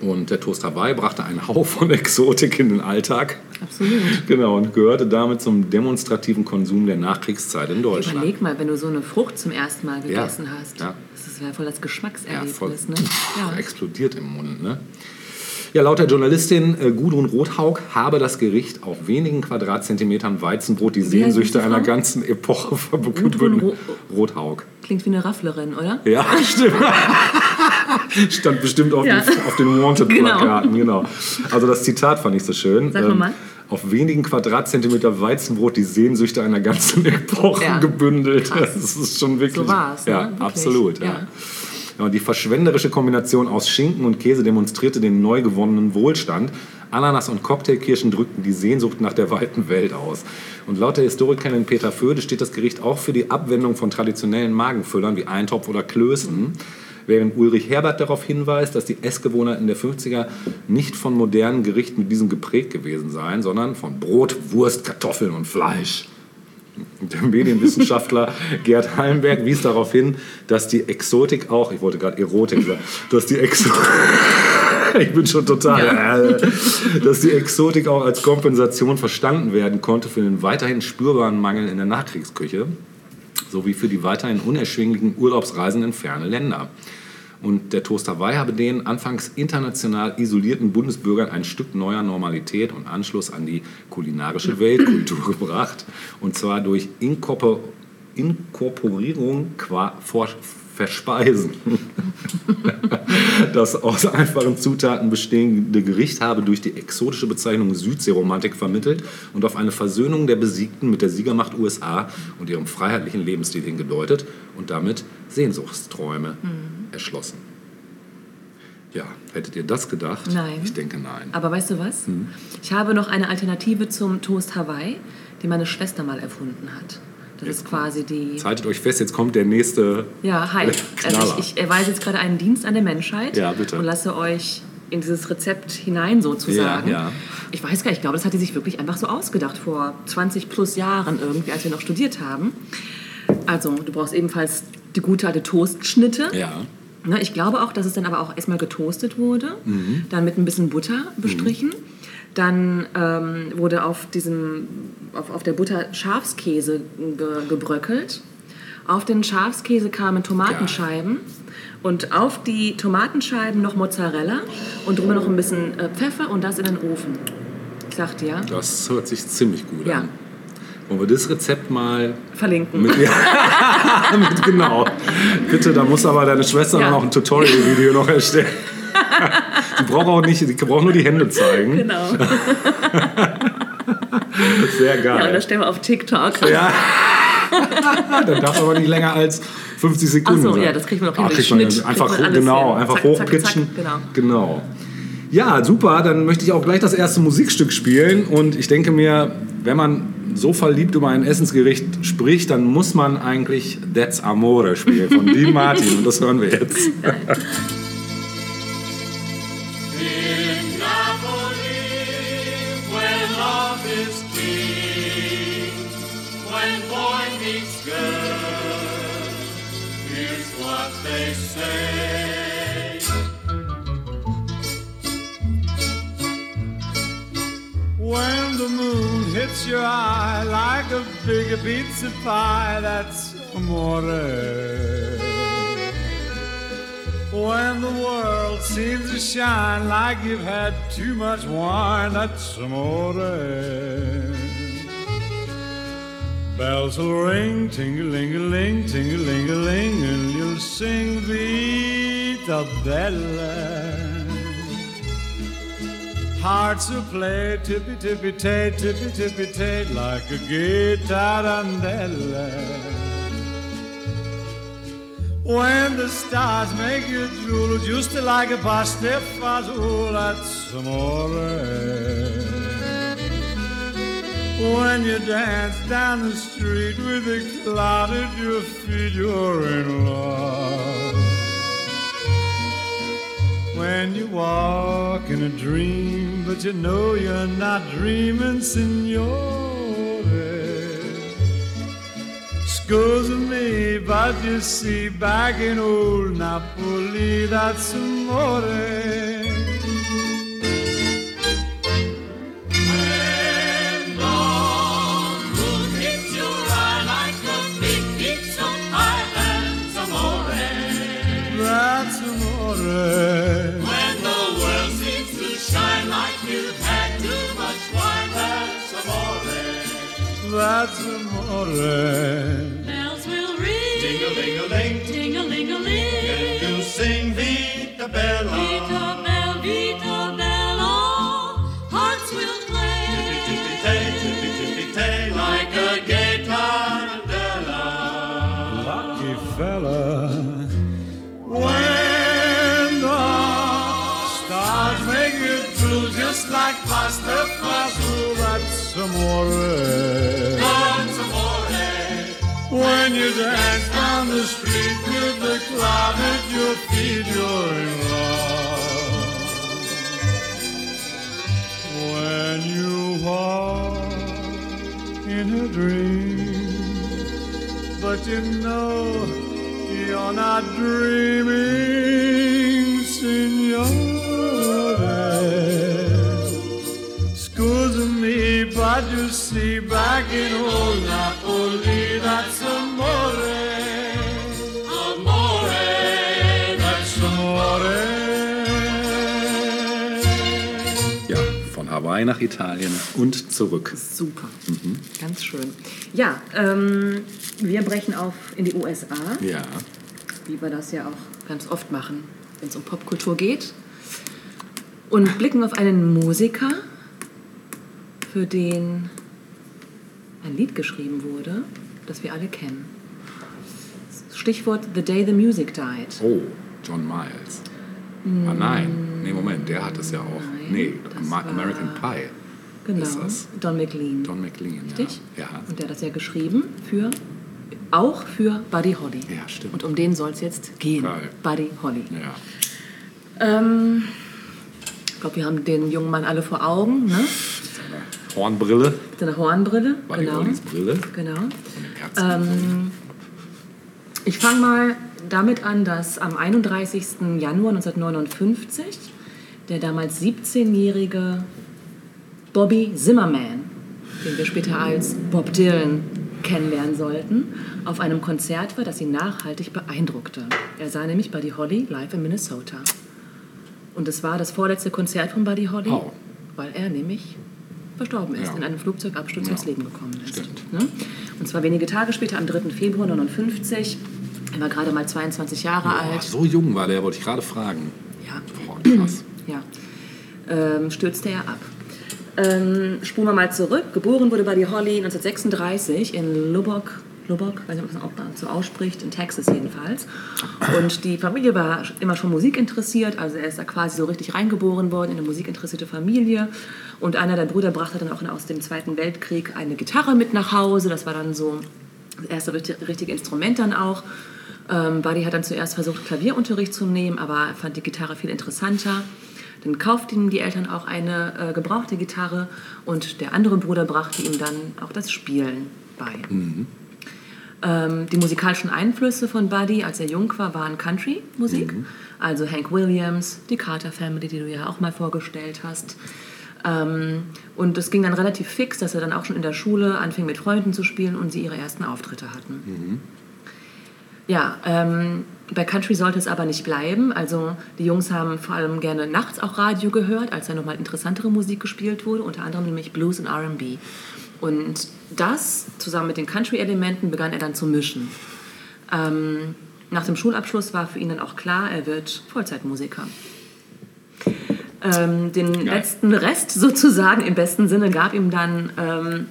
Und der Toast Hawaii brachte einen Hauch von Exotik in den Alltag. Absolut. Genau, und gehörte damit zum demonstrativen Konsum der Nachkriegszeit in Deutschland. Überleg mal, wenn du so eine Frucht zum ersten Mal Ja, gegessen hast. ja. Das wäre voll das Ja, Geschmackserlebnis, voll ne? Ja. explodiert im Mund. Ne? Ja, laut der Journalistin äh, Gudrun Rothaug habe das Gericht auf wenigen Quadratzentimetern Weizenbrot die Sehnsüchte einer ganzen Epoche Gudrun verbündet. Ro- Rothaug. Klingt wie eine Rafflerin, oder? Ja, stimmt. Stand bestimmt auf, Ja. den, auf den Wanted-Plakaten, Genau. genau. Also das Zitat fand ich so schön. Sag noch mal. Auf wenigen Quadratzentimeter Weizenbrot die Sehnsüchte einer ganzen Epoche Ja. gebündelt. Das ist schon wirklich. So war's, ne? Ja, Wirklich. absolut. Ja. Ja. Ja, die verschwenderische Kombination aus Schinken und Käse demonstrierte den neu gewonnenen Wohlstand. Ananas und Cocktailkirschen drückten die Sehnsucht nach der weiten Welt aus. Und laut der Historikerin Peter Föde steht das Gericht auch für die Abwendung von traditionellen Magenfüllern wie Eintopf oder Klößen. Während Ulrich Herbert darauf hinweist, dass die Essgewohnheiten der 50er nicht von modernen Gerichten mit diesem geprägt gewesen seien, sondern von Brot, Wurst, Kartoffeln und Fleisch. Der Medienwissenschaftler Gerd Hallenberg wies darauf hin, dass die Exotik auch, ich wollte gerade Erotik sagen, dass die Exotik, ich bin schon total, dass die Exotik auch als Kompensation verstanden werden konnte für den weiterhin spürbaren Mangel in der Nachkriegsküche sowie für die weiterhin unerschwinglichen Urlaubsreisen in ferne Länder. Und der Toast Hawaii habe den anfangs international isolierten Bundesbürgern ein Stück neuer Normalität und Anschluss an die kulinarische Weltkultur gebracht. Und zwar durch Inkorpor Inkorporierung qua Vor Verspeisen. Das aus einfachen Zutaten bestehende Gericht habe durch die exotische Bezeichnung Südseeromantik vermittelt und auf eine Versöhnung der Besiegten mit der Siegermacht USA und ihrem freiheitlichen Lebensstil hingedeutet und damit Sehnsuchtsträume erschlossen. Ja, hättet ihr das gedacht? Nein. Ich denke nein. Aber weißt du was? Hm. Ich habe noch eine Alternative zum Toast Hawaii, die meine Schwester mal erfunden hat. Das ist quasi die. Haltet euch fest, jetzt kommt der nächste. Ja, hi. Also ich, ich erweise jetzt gerade einen Dienst an der Menschheit Ja, bitte. und lasse euch in dieses Rezept hinein sozusagen. Ja, ja. Ich weiß gar nicht, ich glaube, das hat sie sich wirklich einfach so ausgedacht vor 20 plus Jahren irgendwie, als wir noch studiert haben. Also, du brauchst ebenfalls die gute alte Toastschnitte. Ja. Ne, ich glaube auch, dass es dann aber auch erstmal getoastet wurde, Mhm. dann mit ein bisschen Butter bestrichen. Dann ähm, wurde auf, diesem, auf, auf der Butter Schafskäse ge, gebröckelt. Auf den Schafskäse kamen Tomatenscheiben und auf die Tomatenscheiben noch Mozzarella und drüber noch ein bisschen äh, Pfeffer und das in den Ofen. Ich sagte ja, Das hört sich ziemlich gut Ja. an. Wollen wir das Rezept mal verlinken. mit, ja, mit genau. Bitte, da muss aber deine Schwester Ja. auch ein Tutorial-Video noch erstellen. Die braucht auch nicht, die braucht nur die Hände zeigen. Genau. Sehr Ja, und geil. das stellen wir auf TikTok. Ja. Dann darf aber nicht länger als 50 Sekunden Ach so, sein. ja, das kriegt man auch hin kriegt man Schnitt, hin. Einfach, kriegt man genau, hin. einfach Zack, zack, hochpitchen. zack, genau. genau. Ja, super. Dann möchte ich auch gleich das erste Musikstück spielen. Und ich denke mir, wenn man so verliebt über ein Essensgericht spricht, dann muss man eigentlich That's Amore spielen von Dean Martin. Und das hören wir jetzt. Meets girl, here's what they say. When the moon hits your eye like a big pizza pie, that's amore. When the world seems to shine like you've had too much wine, that's amore. Bells will ring, ting-a-ling-a-ling, ting-a-ling-a-ling, and you'll sing Vita Bella. Hearts will play tippy tippy tay, tippy tippy tay, like a guitarandella. When the stars make you drool, just like a pasta fazool, that's amore. When you dance down the street with a cloud at your feet, you're in love. When you walk in a dream, but you know you're not dreaming, signore. Me, but you see, back in old Napoli, that's amore. That's amore. Bells will ring, Ding-a-ling-a-ling, ting-a-ling-a-ling. you sing Vita Bella. Vita bella, vita bella, hearts will play. Tippy-tippy-tay, tippy-tippy-tay, like a gay tarantella. Lucky fella. When the stars make you drool just like pasta fazool, that's amore. You dance down the street with the cloud at your feet, you're in love. When you walk in a dream, but you know you're not dreaming, signore. Excuse me, but you see, back in old Napoli, Hawaii nach Italien und zurück. Super, ganz schön. Ja, ähm, wir brechen auf in die USA, Ja. wie wir das ja auch ganz oft machen, wenn es um Popkultur geht. Und blicken auf einen Musiker, für den ein Lied geschrieben wurde, das wir alle kennen. Stichwort The Day the Music Died. Oh, John Miles. Ah nein, nee, Moment, der hat es ja auch. Nein, nee, Ama- war- American Pie. Genau, ist das. Don McLean. Don McLean, Richtig? ja. Ja, Und der hat das ja geschrieben für, auch für Buddy Holly. Ja, stimmt. Und um den soll es jetzt gehen. Geil. Buddy Holly. ja. Ähm, ich glaube, wir haben den jungen Mann alle vor Augen, ne? Hornbrille, Mit seiner Hornbrille. Buddy genau. Hollys Brille. Genau. Ähm, ich fange mal damit an, dass am 31. Januar 1959 der damals 17-jährige Bobby Zimmerman, den wir später als Bob Dylan kennenlernen sollten, auf einem Konzert war, das ihn nachhaltig beeindruckte. Er sah nämlich Buddy Holly live in Minnesota. Und es war das vorletzte Konzert von Buddy Holly, Oh. weil er nämlich verstorben ist, Ja. in einem Flugzeugabsturz Ja. ums Leben gekommen ist. Ne? Und zwar wenige Tage später, am 3. Februar 1959. Er war gerade mal 22 Jahre Boah, alt. so jung war der, wollte ich gerade fragen. Ja, Boah, krass. Ja. Ähm, stürzte er ab. Ähm, spulen wir mal zurück. Geboren wurde Buddy Holly 1936 in Lubbock, Lubbock, weiß nicht, ob man so ausspricht, in Texas jedenfalls. Und die Familie war immer schon musikinteressiert, also er ist da quasi so richtig reingeboren worden in eine musikinteressierte Familie. Und einer der Brüder brachte dann auch aus dem Zweiten Weltkrieg eine Gitarre mit nach Hause. Das war dann so das erste richtig- richtige Instrument dann auch. Ähm, Buddy hat dann zuerst versucht, Klavierunterricht zu nehmen, aber er fand die Gitarre viel interessanter. Dann kauften ihm die Eltern auch eine äh, gebrauchte Gitarre und der andere Bruder brachte ihm dann auch das Spielen bei. Ähm, die musikalischen Einflüsse von Buddy, als er jung war, waren Country-Musik. Also Hank Williams, die Carter Family, die du ja auch mal vorgestellt hast. Ähm, und es ging dann relativ fix, dass er dann auch schon in der Schule anfing mit Freunden zu spielen und sie ihre ersten Auftritte hatten. Ja, ähm, bei Country sollte es aber nicht bleiben. Also die Jungs haben vor allem gerne nachts auch Radio gehört, als da nochmal interessantere Musik gespielt wurde, unter anderem nämlich Blues und R&B. Und das zusammen mit den Country-Elementen begann er dann zu mischen. Ähm, nach dem Schulabschluss war für ihn dann auch klar, er wird Vollzeitmusiker. Ähm, den letzten Rest sozusagen im besten Sinne gab ihm dann ähm,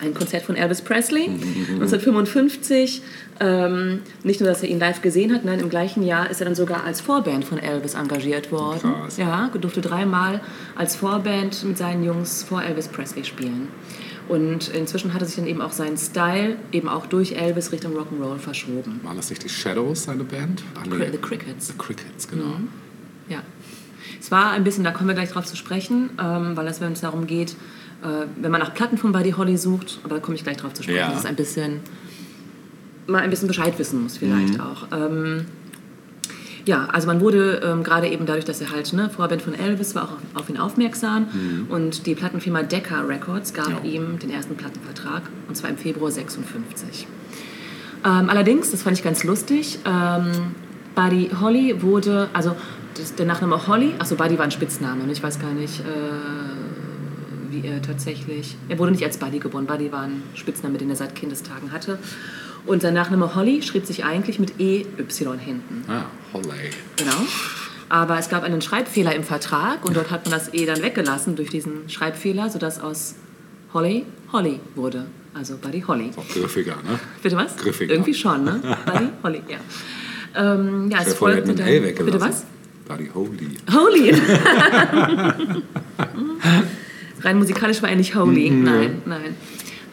ein Konzert von Elvis Presley 1955. Ähm, nicht nur, dass er ihn live gesehen hat, nein, im gleichen Jahr ist er dann sogar als Vorband von Elvis engagiert worden. Krass. Ja, durfte dreimal als Vorband mit seinen Jungs vor Elvis Presley spielen. Und inzwischen hatte sich dann eben auch sein Style eben auch durch Elvis Richtung Rock'n'Roll verschoben. Waren das nicht die Shadows, seine Band? Ach, nee. The Crickets. The Crickets, genau. Ja. Es war ein bisschen, da kommen wir gleich drauf zu sprechen, ähm, weil es, wenn es darum geht, äh, wenn man nach Platten von Buddy Holly sucht, aber da komme ich gleich drauf zu sprechen, Ja. dass es ein bisschen, mal ein bisschen Bescheid wissen muss vielleicht Mhm. auch. Ähm, ja, also man wurde ähm, gerade eben dadurch, dass er halt ne, Vorband von Elvis war, auch auf ihn aufmerksam und die Plattenfirma Decca Records gab Mhm. Ja. ihm den ersten Plattenvertrag und zwar im Februar 56. Ähm, allerdings, das fand ich ganz lustig, ähm, Buddy Holly wurde, also das, der Nachname Holly, achso, Buddy war ein Spitzname, und ich weiß gar nicht, äh, wie er tatsächlich, er wurde nicht als Buddy geboren, Buddy war ein Spitzname, den er seit Kindestagen hatte. Und sein Nachname Holly schrieb sich eigentlich mit EY hinten. Ah, Holly. Genau. Aber es gab einen Schreibfehler im Vertrag und dort hat man das E dann weggelassen durch diesen Schreibfehler, sodass aus Holly Holly wurde. Also Buddy Holly. Ist auch griffiger, ne? Bitte was? Griffiger. Irgendwie schon, ne? Buddy Holly, ja. Ähm, ja, es folgte dann. L weggelassen. Bitte was? Buddy Holy. Holy. Rein musikalisch war er nicht holy. Nein, nein.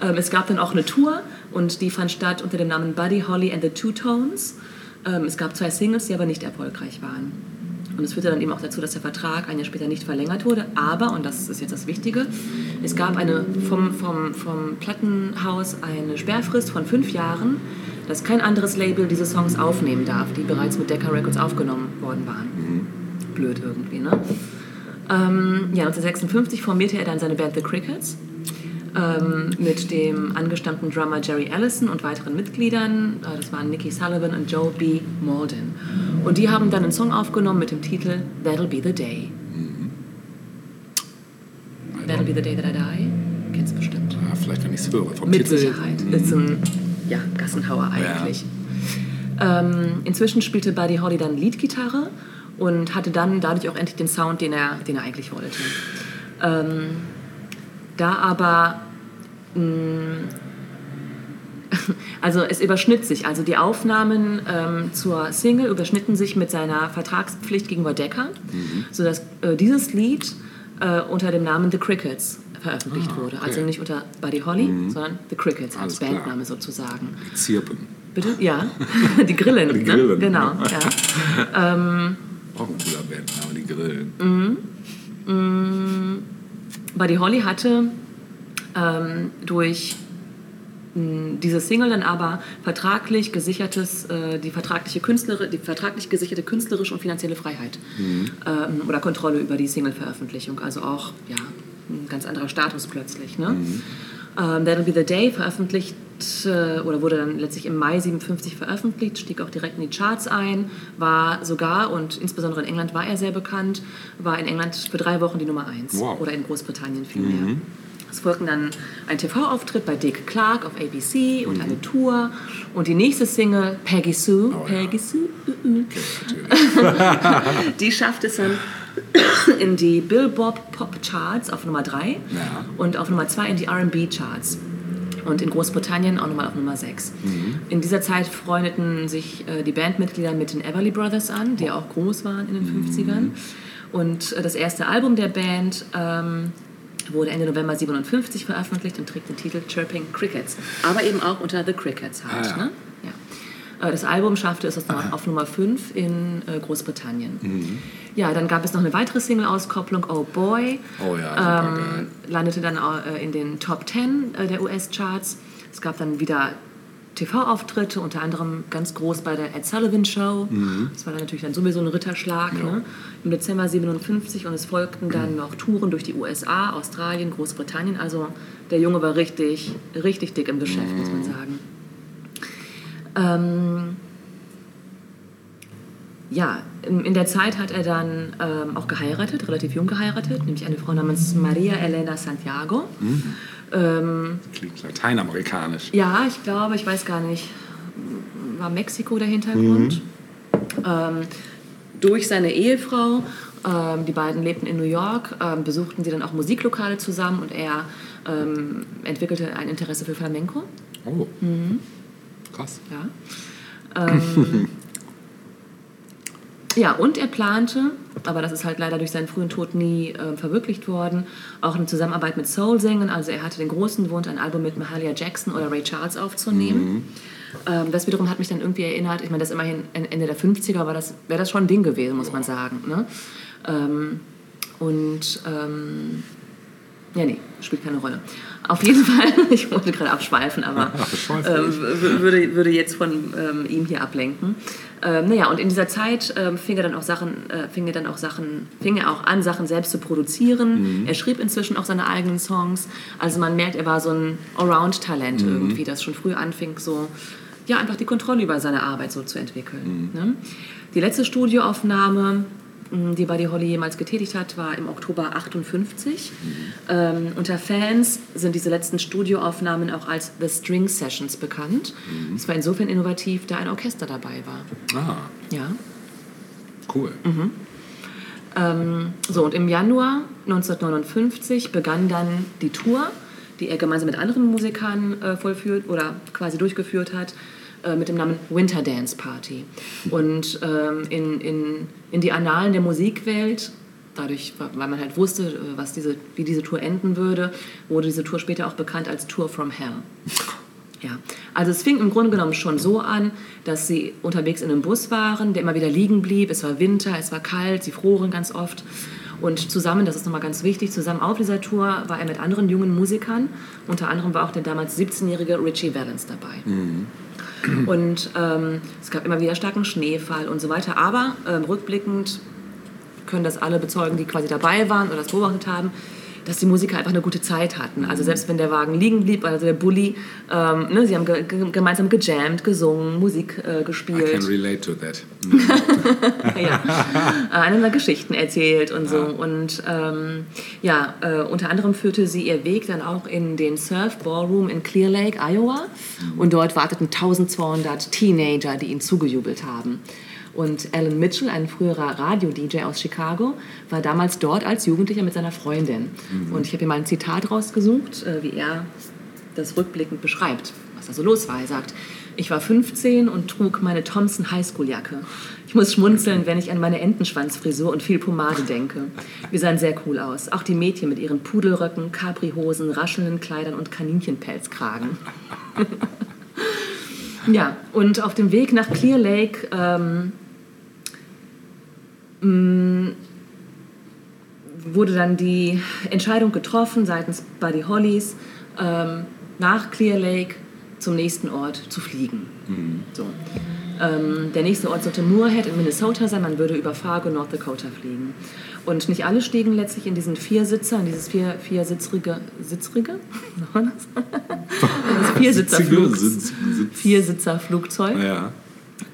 Ähm, es gab dann auch eine Tour und die fand statt unter dem Namen Buddy Holly and the Two Tones. Ähm, es gab zwei Singles, die aber nicht erfolgreich waren. Und es führte dann eben auch dazu, dass der Vertrag ein Jahr später nicht verlängert wurde. Aber, und das ist jetzt das Wichtige, es gab eine, vom, vom, vom Plattenhaus eine Sperrfrist von fünf Jahren, dass kein anderes Label diese Songs aufnehmen darf, die bereits mit Decca Records aufgenommen worden waren. Blöd irgendwie, ne? Ähm, ja, 1956 formierte er dann seine Band The Crickets ähm, mit dem angestammten Drummer Jerry Allison und weiteren Mitgliedern. Äh, das waren Nicky Sullivan und Joe B. Malden. Und die haben dann einen Song aufgenommen mit dem Titel That'll Be the Day. That'll Be the Day That I Die. Kennst du bestimmt. Ja, vielleicht, wenn ich es höre. Vom Mit Titel. Sicherheit. Ist ein ja, Gassenhauer eigentlich. Ähm, inzwischen spielte Buddy Holly dann Leadgitarre und hatte dann dadurch auch endlich den Sound, den er, den er eigentlich wollte. Ähm, da aber mh, also es überschnitt sich, also die Aufnahmen ähm, zur Single überschnitten sich mit seiner Vertragspflicht gegenüber Decca, sodass äh, dieses Lied äh, unter dem Namen The Crickets veröffentlicht Ah, wurde. okay. Also nicht unter Buddy Holly, sondern The Crickets als Alles klar. Bandname sozusagen. Zirpen. Bitte? Ja, die Grillen. Die ne? Grillen. Genau, ja. Auch ein cooler Bandname, die Grillen. Buddy Holly hatte ähm, durch mh, diese Single dann aber vertraglich gesichertes, äh, die, vertragliche Künstlere, die vertraglich gesicherte künstlerische und finanzielle Freiheit ähm, oder Kontrolle über die Single-Veröffentlichung. Also auch ja, ein ganz anderer Status plötzlich. Ne? Ähm, That'll Be the Day veröffentlicht äh, oder wurde dann letztlich im Mai 57 veröffentlicht, stieg auch direkt in die Charts ein, war sogar und insbesondere in England war er sehr bekannt, war in England für drei Wochen die Nummer eins. Wow. oder in Großbritannien vielmehr. Es folgten dann ein TV-Auftritt bei Dick Clark auf ABC und eine Tour. Und die nächste Single Peggy Sue, Oh ja. Peggy Sue, uh, uh, die schafft es dann in die Billboard Pop Charts auf Nummer 3 Ja. und auf Nummer 2 in die R&B Charts. Und in Großbritannien auch nochmal auf Nummer 6. In dieser Zeit freundeten sich äh, die Bandmitglieder mit den Everly Brothers an, die ja auch groß waren in den 50ern. Und äh, das erste Album der Band ähm, wurde Ende November 57 veröffentlicht und trägt den Titel Chirping Crickets. Aber eben auch unter The Crickets halt. Ah, ja. ne? Ja. Äh, Das Album schaffte es auf- auf Nummer 5 in äh, Großbritannien. Mhm. Ja, dann gab es noch eine weitere Single-Auskopplung, Oh Boy. Oh ja, super geil. ähm, landete dann auch, äh, in den Top 10 äh, der US-Charts. Es gab dann wieder TV-Auftritte, unter anderem ganz groß bei der Ed Sullivan Show. Mhm. Das war dann natürlich dann sowieso ein Ritterschlag. Ne? Im Dezember 57 und es folgten dann noch Touren durch die USA, Australien, Großbritannien. Also der Junge war richtig, richtig dick im Geschäft, muss Mhm. man sagen. Ähm, ja, in, der Zeit hat er dann ähm, auch geheiratet, relativ jung geheiratet, nämlich eine Frau namens Maria Elena Santiago. Ähm, Klingt lateinamerikanisch. ja, ich glaube, ich weiß gar nicht, war Mexiko der Hintergrund. Ähm, durch seine Ehefrau, ähm, die beiden lebten in New York, ähm, besuchten sie dann auch Musiklokale zusammen und er ähm, entwickelte ein Interesse für Flamenco. Oh. Mhm. Krass. Ja. Ähm, ja, und er plante, aber das ist halt leider durch seinen frühen Tod nie äh, verwirklicht worden, auch eine Zusammenarbeit mit Soul-Sängern. Also er hatte den großen Wunsch, ein Album mit Mahalia Jackson oder Ray Charles aufzunehmen. Ähm, das wiederum hat mich dann irgendwie erinnert, ich meine, das immerhin Ende der 50er war das, wäre das schon ein Ding gewesen, muss man sagen. Ne? Ähm, und ähm, ja, nee, spielt keine Rolle. Auf jeden Fall, ich wollte gerade abschweifen, aber ähm, würde, würde jetzt von ähm, ihm hier ablenken. Ähm, naja, und in dieser Zeit ähm, fing er dann auch Sachen, äh, fing er dann auch Sachen, fing er auch an, Sachen selbst zu produzieren. Er schrieb inzwischen auch seine eigenen Songs. Also man merkt, er war so ein Allround-Talent irgendwie, das schon früh anfing, so ja, einfach die Kontrolle über seine Arbeit so zu entwickeln. Ne? Die letzte Studioaufnahme, die Buddy Holly jemals getätigt hat, war im Oktober 58. Ähm, unter Fans sind diese letzten Studioaufnahmen auch als The String Sessions bekannt. Es war insofern innovativ, da ein Orchester dabei war. Ah, Ja. cool. Mhm. Ähm, so, und im Januar 1959 begann dann die Tour, die er gemeinsam mit anderen Musikern äh, vollführt oder quasi durchgeführt hat, äh, mit dem Namen Winter Dance Party. Und ähm, in, in, in die Annalen der Musikwelt, dadurch, weil man halt wusste, äh, was diese, wie diese Tour enden würde, wurde diese Tour später auch bekannt als Tour from Hell. Ja, also es fing im Grunde genommen schon so an, dass sie unterwegs in einem Bus waren, der immer wieder liegen blieb. Es war Winter, es war kalt, sie froren ganz oft. Und zusammen, das ist nochmal ganz wichtig, zusammen auf dieser Tour war er mit anderen jungen Musikern. Unter anderem war auch der damals 17-jährige Richie Valens dabei. Und ähm, es gab immer wieder starken Schneefall und so weiter. Aber ähm, rückblickend können das alle bezeugen, die quasi dabei waren oder das beobachtet haben, dass die Musiker einfach eine gute Zeit hatten. Also selbst wenn der Wagen liegen blieb, also der Bulli, ähm, ne, sie haben ge ge gemeinsam gejammt, gesungen, Musik äh, I can gespielt, relate to that. ja, äh, einander Geschichten erzählt und so. Und ähm, ja, äh, unter anderem führte sie ihr Weg dann auch in den Surf Ballroom in Clear Lake, Iowa. Und dort warteten 1200 Teenager, die ihnen zugejubelt haben. Und Alan Mitchell, ein früherer Radio-DJ aus Chicago, war damals dort als Jugendlicher mit seiner Freundin. Und ich habe hier mal ein Zitat rausgesucht, äh, wie er das rückblickend beschreibt, was da so los war. Er sagt, ich war 15 und trug meine Thompson Highschool-Jacke. Ich muss schmunzeln, wenn ich an meine Entenschwanzfrisur und viel Pomade denke. Wir sahen sehr cool aus. Auch die Mädchen mit ihren Pudelröcken, Capri-Hosen, raschelnden Kleidern und Kaninchenpelzkragen. ja, und auf dem Weg nach Clear Lake ähm, wurde dann die Entscheidung getroffen seitens Buddy Hollys, ähm, nach Clear Lake zum nächsten Ort zu fliegen. So. Ähm, der nächste Ort sollte Moorhead in Minnesota sein, man würde über Fargo, North Dakota fliegen. Und nicht alle stiegen letztlich in diesen Viersitzer, in dieses vier, viersitzrige, sitzrige? das Viersitzer-Flug- Sitz- Sitz- Viersitzer-Flugzeug. Ja.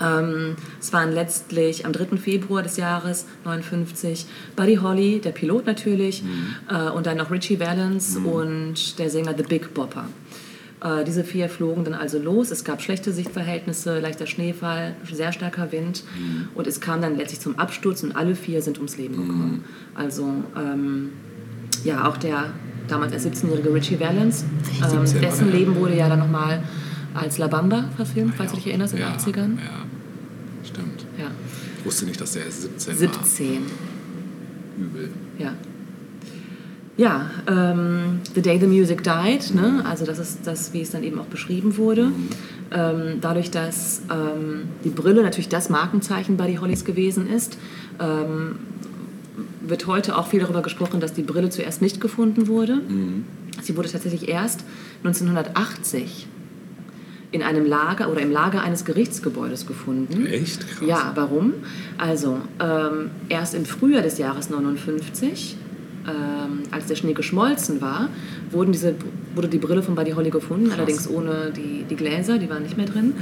Ähm, es waren letztlich am 3. Februar des Jahres 59 Buddy Holly, der Pilot natürlich, äh, und dann noch Richie Valens und der Sänger The Big Bopper. Äh, diese vier flogen dann also los. Es gab schlechte Sichtverhältnisse, leichter Schneefall, sehr starker Wind und es kam dann letztlich zum Absturz und alle vier sind ums Leben gekommen. Also ähm, ja, auch der damals erst 17-jährige Richie Valens, ähm, 17 war dessen. Leben wurde ja dann nochmal als La Bamba verfilmt, falls du dich erinnerst, in den ja, 80ern. Ja, stimmt. Ja. Ich wusste nicht, dass der erst 17, 17, war. Übel. ja. Ja, ähm, The Day the Music Died, ne? also das ist das, wie es dann eben auch beschrieben wurde. Ähm, dadurch, dass ähm, die Brille natürlich das Markenzeichen Buddy Hollys gewesen ist, ähm, wird heute auch viel darüber gesprochen, dass die Brille zuerst nicht gefunden wurde. Sie wurde tatsächlich erst 1980 in einem Lager oder im Lager eines Gerichtsgebäudes gefunden. Echt? Krass. Ja, warum? Also, ähm, erst im Frühjahr des Jahres 59, ähm, als der Schnee geschmolzen war, wurden diese, wurde die Brille von Buddy Holly gefunden, allerdings ohne die, die Gläser, die waren nicht mehr drin,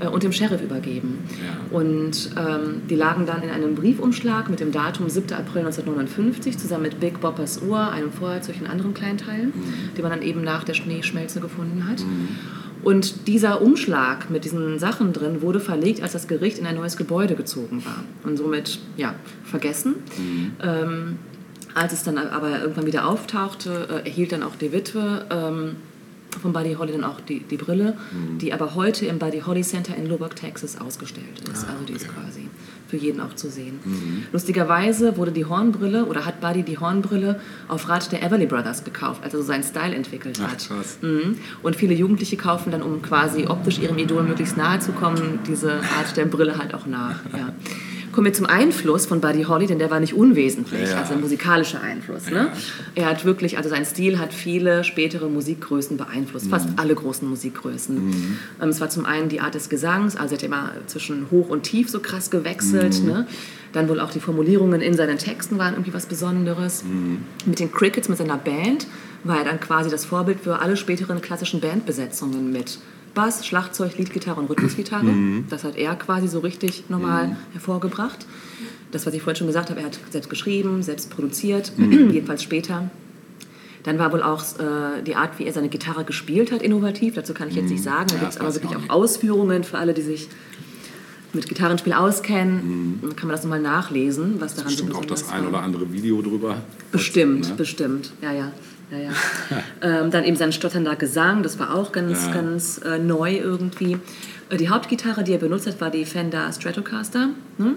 äh, und dem Sheriff übergeben. Ja. Und ähm, die lagen dann in einem Briefumschlag mit dem Datum 7. April 1959 zusammen mit Big Boppers Uhr, einem Feuerzeug und anderen Kleinteilen, die man dann eben nach der Schneeschmelze gefunden hat. Und dieser Umschlag mit diesen Sachen drin wurde verlegt, als das Gericht in ein neues Gebäude gezogen war. Und somit, ja, vergessen. Ähm, als es dann aber irgendwann wieder auftauchte, äh, erhielt dann auch die Witwe ähm, von Buddy Holly dann auch die, die Brille, die aber heute im Buddy Holly Center in Lubbock, Texas ausgestellt ist. also die ist quasi für jeden auch zu sehen. Lustigerweise wurde die Hornbrille oder hat Buddy die Hornbrille auf Rat der Everly Brothers gekauft, als er so seinen Style entwickelt Ach, hat. krass. Mhm. Und viele Jugendliche kaufen dann, um quasi optisch ihrem Idol möglichst nahe zu kommen, diese Art der Brille halt auch nach. Ja. Kommen wir zum Einfluss von Buddy Holly, denn der war nicht unwesentlich, Ja. also ein musikalischer Einfluss. Ne? Er hat wirklich, also sein Stil hat viele spätere Musikgrößen beeinflusst, fast alle großen Musikgrößen. Ähm, es war zum einen die Art des Gesangs, also er hat immer zwischen hoch und tief so krass gewechselt. Ne? Dann wohl auch die Formulierungen in seinen Texten waren irgendwie was Besonderes. Mit den Crickets, mit seiner Band, war er dann quasi das Vorbild für alle späteren klassischen Bandbesetzungen mit Bass, Schlagzeug, Leadgitarre und Rhythmusgitarre. Das hat er quasi so richtig nochmal hervorgebracht. Das, was ich vorhin schon gesagt habe, er hat selbst geschrieben, selbst produziert, jedenfalls später. Dann war wohl auch äh, die Art, wie er seine Gitarre gespielt hat, innovativ. Dazu kann ich jetzt nicht sagen. Da Ja, gibt es aber wirklich auch auch. Ausführungen für alle, die sich mit Gitarrenspiel auskennen. Dann kann man das nochmal nachlesen, was daran so Bestimmt auch besonders das ein oder andere Video drüber. Bestimmt, Ne? bestimmt. Ja, ja. Ja, ja. ähm, dann eben sein stotternder Gesang, das war auch ganz, Ja. ganz äh, neu irgendwie. Äh, Die Hauptgitarre, die er benutzt hat, war die Fender Stratocaster. Ne?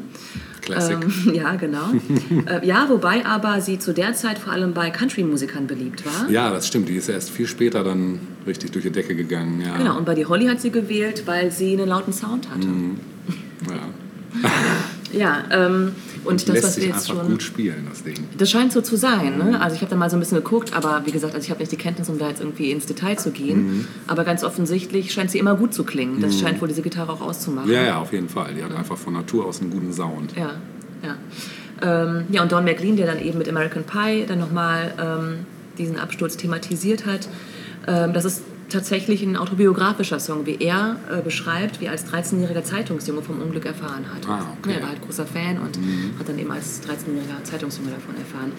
Classic. Ähm, ja, genau. äh, ja, wobei aber sie zu der Zeit vor allem bei Country-Musikern beliebt war. Ja, das stimmt. Die ist erst viel später dann richtig durch die Decke gegangen. Ja. Genau, und bei die Holly hat sie gewählt, weil sie einen lauten Sound hatte. Ja. Ja, ähm, und das, Lässt was wir sich jetzt einfach schon... gut spielen, das Ding. Das scheint so zu sein. Ne? Also ich habe da mal so ein bisschen geguckt, aber wie gesagt, also ich habe nicht die Kenntnis, um da jetzt irgendwie ins Detail zu gehen. Aber ganz offensichtlich scheint sie immer gut zu klingen. Das scheint wohl diese Gitarre auch auszumachen. Ja, ja, auf jeden Fall. Die hat einfach von Natur aus einen guten Sound. Ja, ja. Ähm, ja, und Don McLean, der dann eben mit American Pie dann nochmal ähm, diesen Absturz thematisiert hat, ähm, das ist tatsächlich ein autobiografischer Song, wie er äh, beschreibt, wie er als 13-jähriger Zeitungsjunge vom Unglück erfahren hat. Ah, okay. ja, er war halt großer Fan und hat dann eben als 13-jähriger Zeitungsjunge davon erfahren.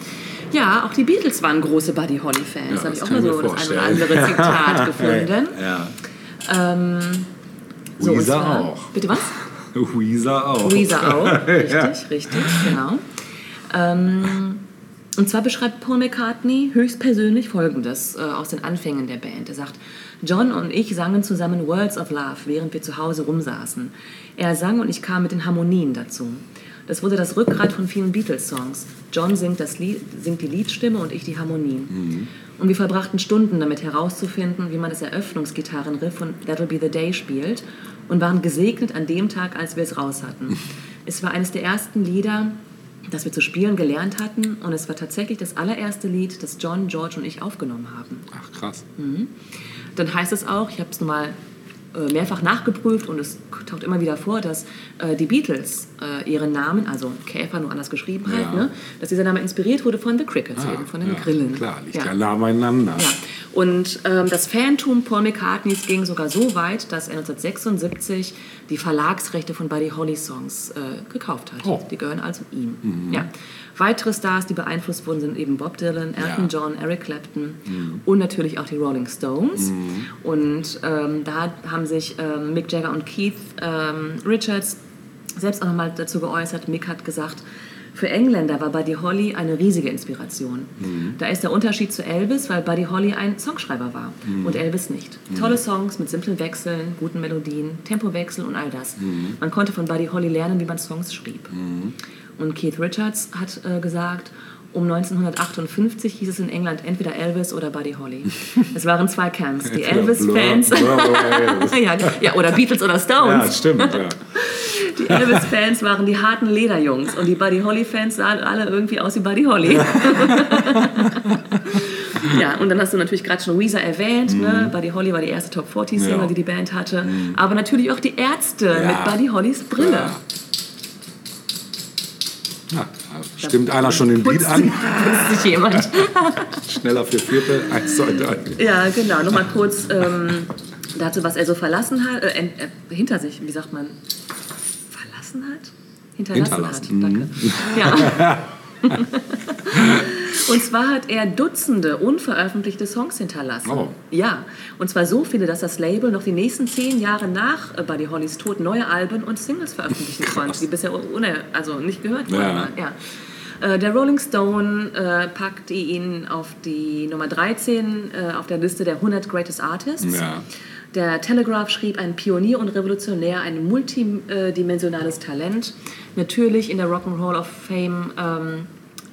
Ja, auch die Beatles waren große Buddy Holly-Fans. Ja, da habe das ich auch mal so das ein oder andere Zitat gefunden. Ja. Ähm, so, Weezer zwar- auch. Bitte was? Weezer auch. Weezer auch, richtig, richtig, genau. Ähm, und zwar beschreibt Paul McCartney höchstpersönlich Folgendes äh, aus den Anfängen der Band. Er sagt, John und ich sangen zusammen Words of Love, während wir zu Hause rumsaßen. Er sang und ich kam mit den Harmonien dazu. Das wurde das Rückgrat von vielen Beatles-Songs. John singt, das Lied, singt die Liedstimme und ich die Harmonien. Und wir verbrachten Stunden damit herauszufinden, wie man das Eröffnungsgitarrenriff von That'll Be the Day spielt und waren gesegnet an dem Tag, als wir es raus hatten. Es war eines der ersten Lieder, das wir zu spielen gelernt hatten und es war tatsächlich das allererste Lied, das John, George und ich aufgenommen haben. Ach, krass. Dann heißt es auch, ich habe es nochmal mehrfach nachgeprüft und es taucht immer wieder vor, dass äh, die Beatles äh, ihren Namen, also Käfer nur anders geschrieben halt, Ja. ne, dass dieser Name inspiriert wurde von The Crickets, Ah, eben von den ja, Grillen. Klar, liegt ja, Ja. nah beieinander. Ja. Und ähm, das Phantom Paul McCartneys ging sogar so weit, dass er 1976 die Verlagsrechte von Buddy Holly Songs äh, gekauft hat. Oh. Mhm. Die gehören also ihm. Ja. Weitere Stars, die beeinflusst wurden, sind eben Bob Dylan, Elton Ja. John, Eric Clapton Mhm. und natürlich auch die Rolling Stones. Und ähm, da haben sich ähm, Mick Jagger und Keith ähm, Richards selbst auch nochmal dazu geäußert. Mick hat gesagt, für Engländer war Buddy Holly eine riesige Inspiration. Da ist der Unterschied zu Elvis, weil Buddy Holly ein Songschreiber war und Elvis nicht. Tolle Songs mit simplen Wechseln, guten Melodien, Tempowechsel und all das. Man konnte von Buddy Holly lernen, wie man Songs schrieb. Und Keith Richards hat äh, gesagt, um 1958 hieß es in England entweder Elvis oder Buddy Holly. Es waren zwei Camps. Die Elvis-Fans. Ja, ja, oder Beatles oder Ja, Stones. stimmt. Ja. Die Elvis-Fans waren die harten Lederjungs und die Buddy Holly-Fans sahen alle irgendwie aus wie Buddy Holly. ja, und dann hast du natürlich gerade schon Weezer erwähnt. Ne? Buddy Holly war die erste Top 40-Single, Mhm. Ja. die die Band hatte. Aber natürlich auch die Ärzte Ja. mit Buddy Hollys Brille. Ja. Stimmt einer schon den Beat an? putzt sich jemand. Schneller für Viertel, eins, zwei, drei. Ja, genau. Nochmal kurz ähm, dazu, was er so verlassen hat, äh, äh, hinter sich, wie sagt man, verlassen hat? Hinterlassen, Hinterlassen, hat, danke. Ja. und zwar hat er Dutzende unveröffentlichte Songs hinterlassen. Oh. Ja, und zwar so viele, dass das Label noch die nächsten zehn Jahre nach äh, Buddy Hollys Tod neue Alben und Singles veröffentlichen konnte, die bisher also nicht gehört Ja. wurden. Ja. Äh, Der Rolling Stone äh, packte ihn auf die Nummer 13 äh, auf der Liste der 100 Greatest Artists. Ja. Der Telegraph schrieb, ein Pionier und Revolutionär, ein multidimensionales Talent. Natürlich in der Rock'n'Roll of Fame ähm,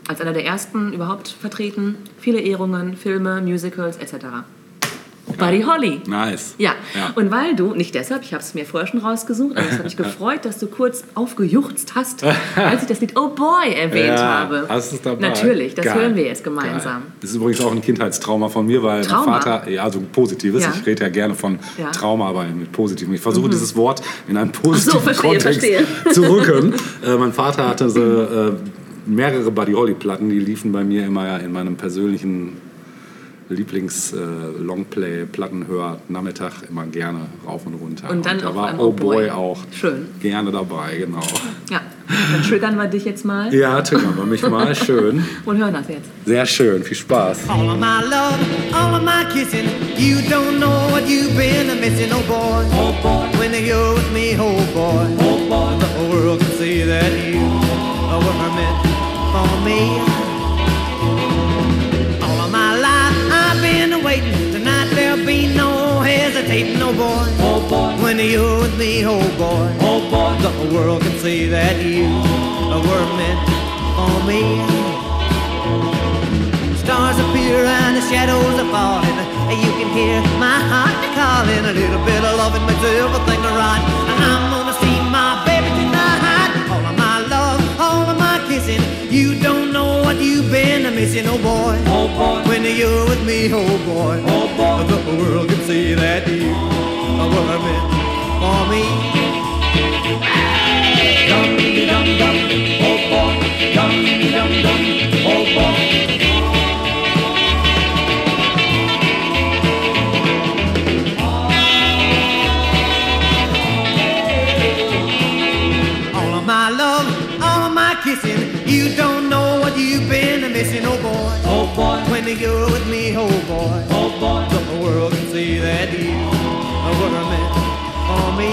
als einer der ersten überhaupt vertreten. Viele Ehrungen, Filme, Musicals etc. Buddy Holly. Nice. Ja. Ja. und weil du, nicht deshalb, ich habe es mir vorher schon rausgesucht, aber es hat mich gefreut, dass du kurz aufgejuchzt hast, als ich das Lied Oh Boy erwähnt ja, habe. Hast du es dabei? Natürlich, das Geil. hören wir jetzt gemeinsam. Geil. Das ist übrigens auch ein Kindheitstrauma von mir, weil Trauma? mein Vater, ja, also ein positives, Ja. ich rede ja gerne von. Mhm. Trauma, aber mit positivem. Ich versuche dieses Wort in einen positiven verstehe, Kontext verstehe. zu rücken. äh, mein Vater hatte so äh, mehrere Buddy Holly Platten, die liefen bei mir immer in meinem persönlichen Lieblings äh, Longplay Plattenhör Nachmittag immer gerne rauf und runter. Und dann da auch war Oh Oh Boy Boy. auch Schön. gerne dabei, genau. Ja, dann triggern wir dich jetzt mal Ja, triggern wir mich mal schön. und hören das jetzt. Sehr schön, viel Spaß. All of my love, all of my kissing. You don't know what you've been missing, oh boy. Oh boy. When you're with me, oh boy. Oh boy. The whole world can see that you were meant for me. All of my life I've been waiting. Tonight there'll be no hesitating, oh boy. Oh boy. When you're with me, oh boy. Oh boy. The whole world can see that you were meant for me. Stars appear and the shadows are falling. You can hear my heart calling. A little bit of loving makes everything right. And I'm gonna see my baby tonight. My. You don't know what you've been missing, oh boy. Oh boy. When you're with me, oh boy. Oh boy. The whole world can see that you were meant for me. Dum dum dum, oh boy. Dum dum dum, You don't know what you've been missing, oh boy. Oh boy. When you're with me, oh boy. Oh boy. The world can see that you were meant for me.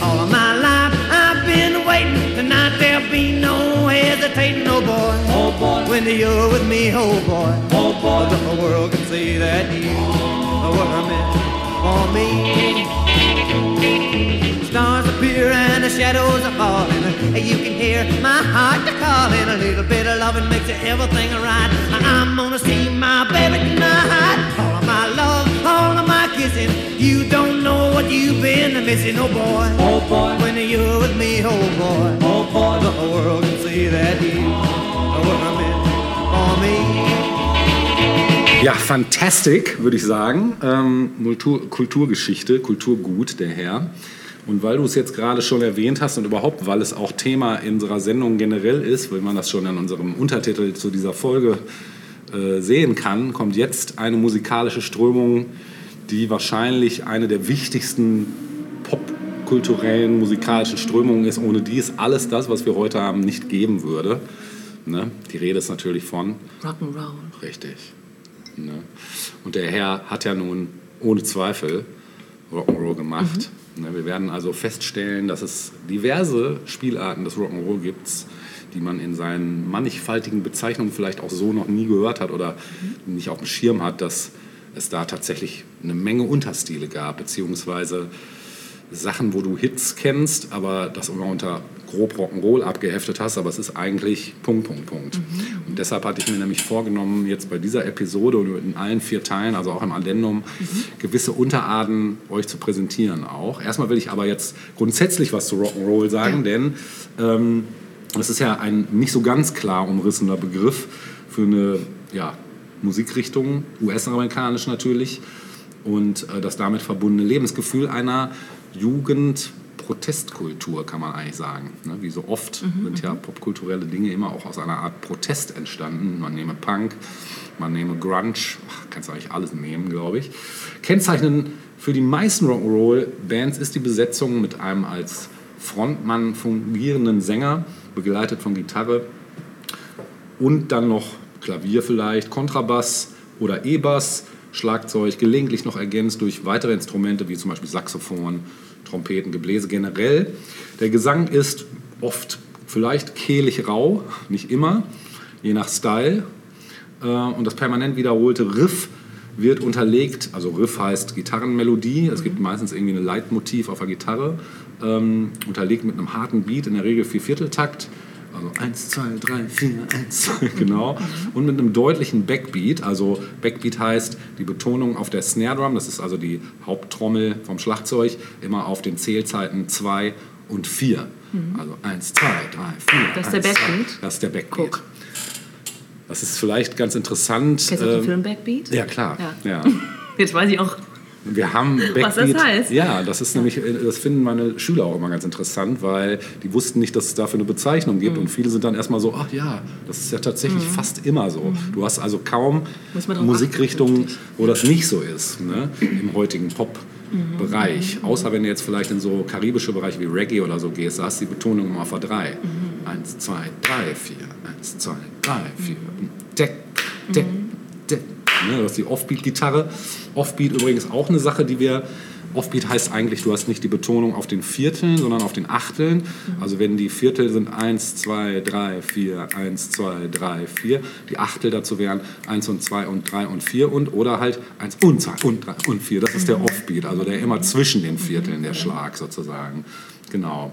All of my life I've been waiting. Tonight there'll be no hesitating, oh boy. Oh boy. When you're with me, oh boy. Oh boy. The world can see that you were meant for me. Stars appear and the shadows are falling. You can hear my heart calling. A little bit of loving makes everything right. I'm gonna see my baby tonight. All of my love, all of my kissing. You don't know what you've been missing, oh boy. Oh boy. When you're with me, oh boy. Oh boy. The whole world can see that you were meant for me. Ja, fantastic, würde ich sagen. Ähm, Kultur, Kulturgeschichte, Kulturgut, der Herr. Und weil du es jetzt gerade schon erwähnt hast und überhaupt, weil es auch Thema in unserer Sendung generell ist, weil man das schon in unserem Untertitel zu dieser Folge äh, sehen kann, kommt jetzt eine musikalische Strömung, die wahrscheinlich eine der wichtigsten popkulturellen musikalischen Strömungen ist, ohne die es alles das, was wir heute haben, nicht geben würde. Ne? Die Rede ist natürlich von Rock'n'Roll. Richtig. Ne? Und der Herr hat ja nun ohne Zweifel Rock'n'Roll gemacht. Ne? Wir werden also feststellen, dass es diverse Spielarten des Rock'n'Roll gibt, die man in seinen mannigfaltigen Bezeichnungen vielleicht auch so noch nie gehört hat oder nicht auf dem Schirm hat, dass es da tatsächlich eine Menge Unterstile gab, beziehungsweise Sachen, wo du Hits kennst, aber das immer unter grob Rock'n'Roll abgeheftet hast, aber es ist eigentlich Punkt, Punkt, Punkt. Und deshalb hatte ich mir nämlich vorgenommen, jetzt bei dieser Episode und in allen vier Teilen, also auch im Addendum, gewisse Unterarten euch zu präsentieren auch. Erstmal will ich aber jetzt grundsätzlich was zu Rock'n'Roll sagen, Ja. denn ähm, das ist ja ein nicht so ganz klar umrissener Begriff für eine ja, Musikrichtung, US-amerikanisch natürlich, und äh, das damit verbundene Lebensgefühl einer Jugendprotestkultur, kann man eigentlich sagen. Ne? Wie so oft sind ja popkulturelle Dinge immer auch aus einer Art Protest entstanden. Man nehme Punk, man nehme Grunge, ach, kannst du eigentlich alles nehmen, glaube ich. Kennzeichnend für die meisten Rock'n'Roll-Bands ist die Besetzung mit einem als Frontmann fungierenden Sänger, begleitet von Gitarre, und dann noch Klavier vielleicht, Kontrabass oder E-Bass, Schlagzeug, gelegentlich noch ergänzt durch weitere Instrumente wie zum Beispiel Saxophon, Trompeten, Gebläse generell. Der Gesang ist oft vielleicht kehlig rau, nicht immer, je nach Style. Äh, Und das permanent wiederholte Riff wird unterlegt, also Riff heißt Gitarrenmelodie, es gibt meistens irgendwie ein Leitmotiv auf der Gitarre, ähm, unterlegt mit einem harten Beat, in der Regel Viervierteltakt. Also 1, 2, 3, 4, 1, 2, genau. Und mit einem deutlichen Backbeat. Also Backbeat heißt die Betonung auf der Snare Drum, das ist also die Haupttrommel vom Schlagzeug, immer auf den Zählzeiten 2 und 4. Also 1, 2, 3, 4. Mhm. Das ist der 1, 2. Backbeat? Das ist der Backbeat. Guck. Das ist vielleicht ganz interessant. Kennst du den ähm, Film Backbeat? Ja, klar. Ja. Ja. Jetzt weiß ich auch. Wir haben Backbeat. Was das heißt. Ja, das ist nämlich, äh, das finden meine Schüler auch immer ganz interessant, weil die wussten nicht, dass es dafür eine Bezeichnung gibt. Mhm. Und viele sind dann erstmal so, ach ja, das ist ja tatsächlich fast immer so. Du hast also kaum Mhm. Musikrichtungen, wo das nicht so ist, ne? im heutigen Pop-Bereich. Mhm. Außer wenn du jetzt vielleicht in so karibische Bereiche wie Reggae oder so gehst, da hast du die Betonung immer auf der 3. Mhm. Eins, zwei, drei, vier. Eins, zwei, drei, vier. Deck, deck, deck. Ne, das ist die Offbeat-Gitarre. Offbeat übrigens auch eine Sache, die wir. Offbeat heißt eigentlich, du hast nicht die Betonung auf den Vierteln, sondern auf den Achteln. Also wenn die Viertel sind 1, 2, 3, 4, 1, 2, 3, 4. Die Achtel dazu wären 1 und 2 und 3 und 4 und oder halt 1 und 2 und 3 und 4. Das ist der Offbeat, also der immer zwischen den Vierteln, der Schlag sozusagen. Genau.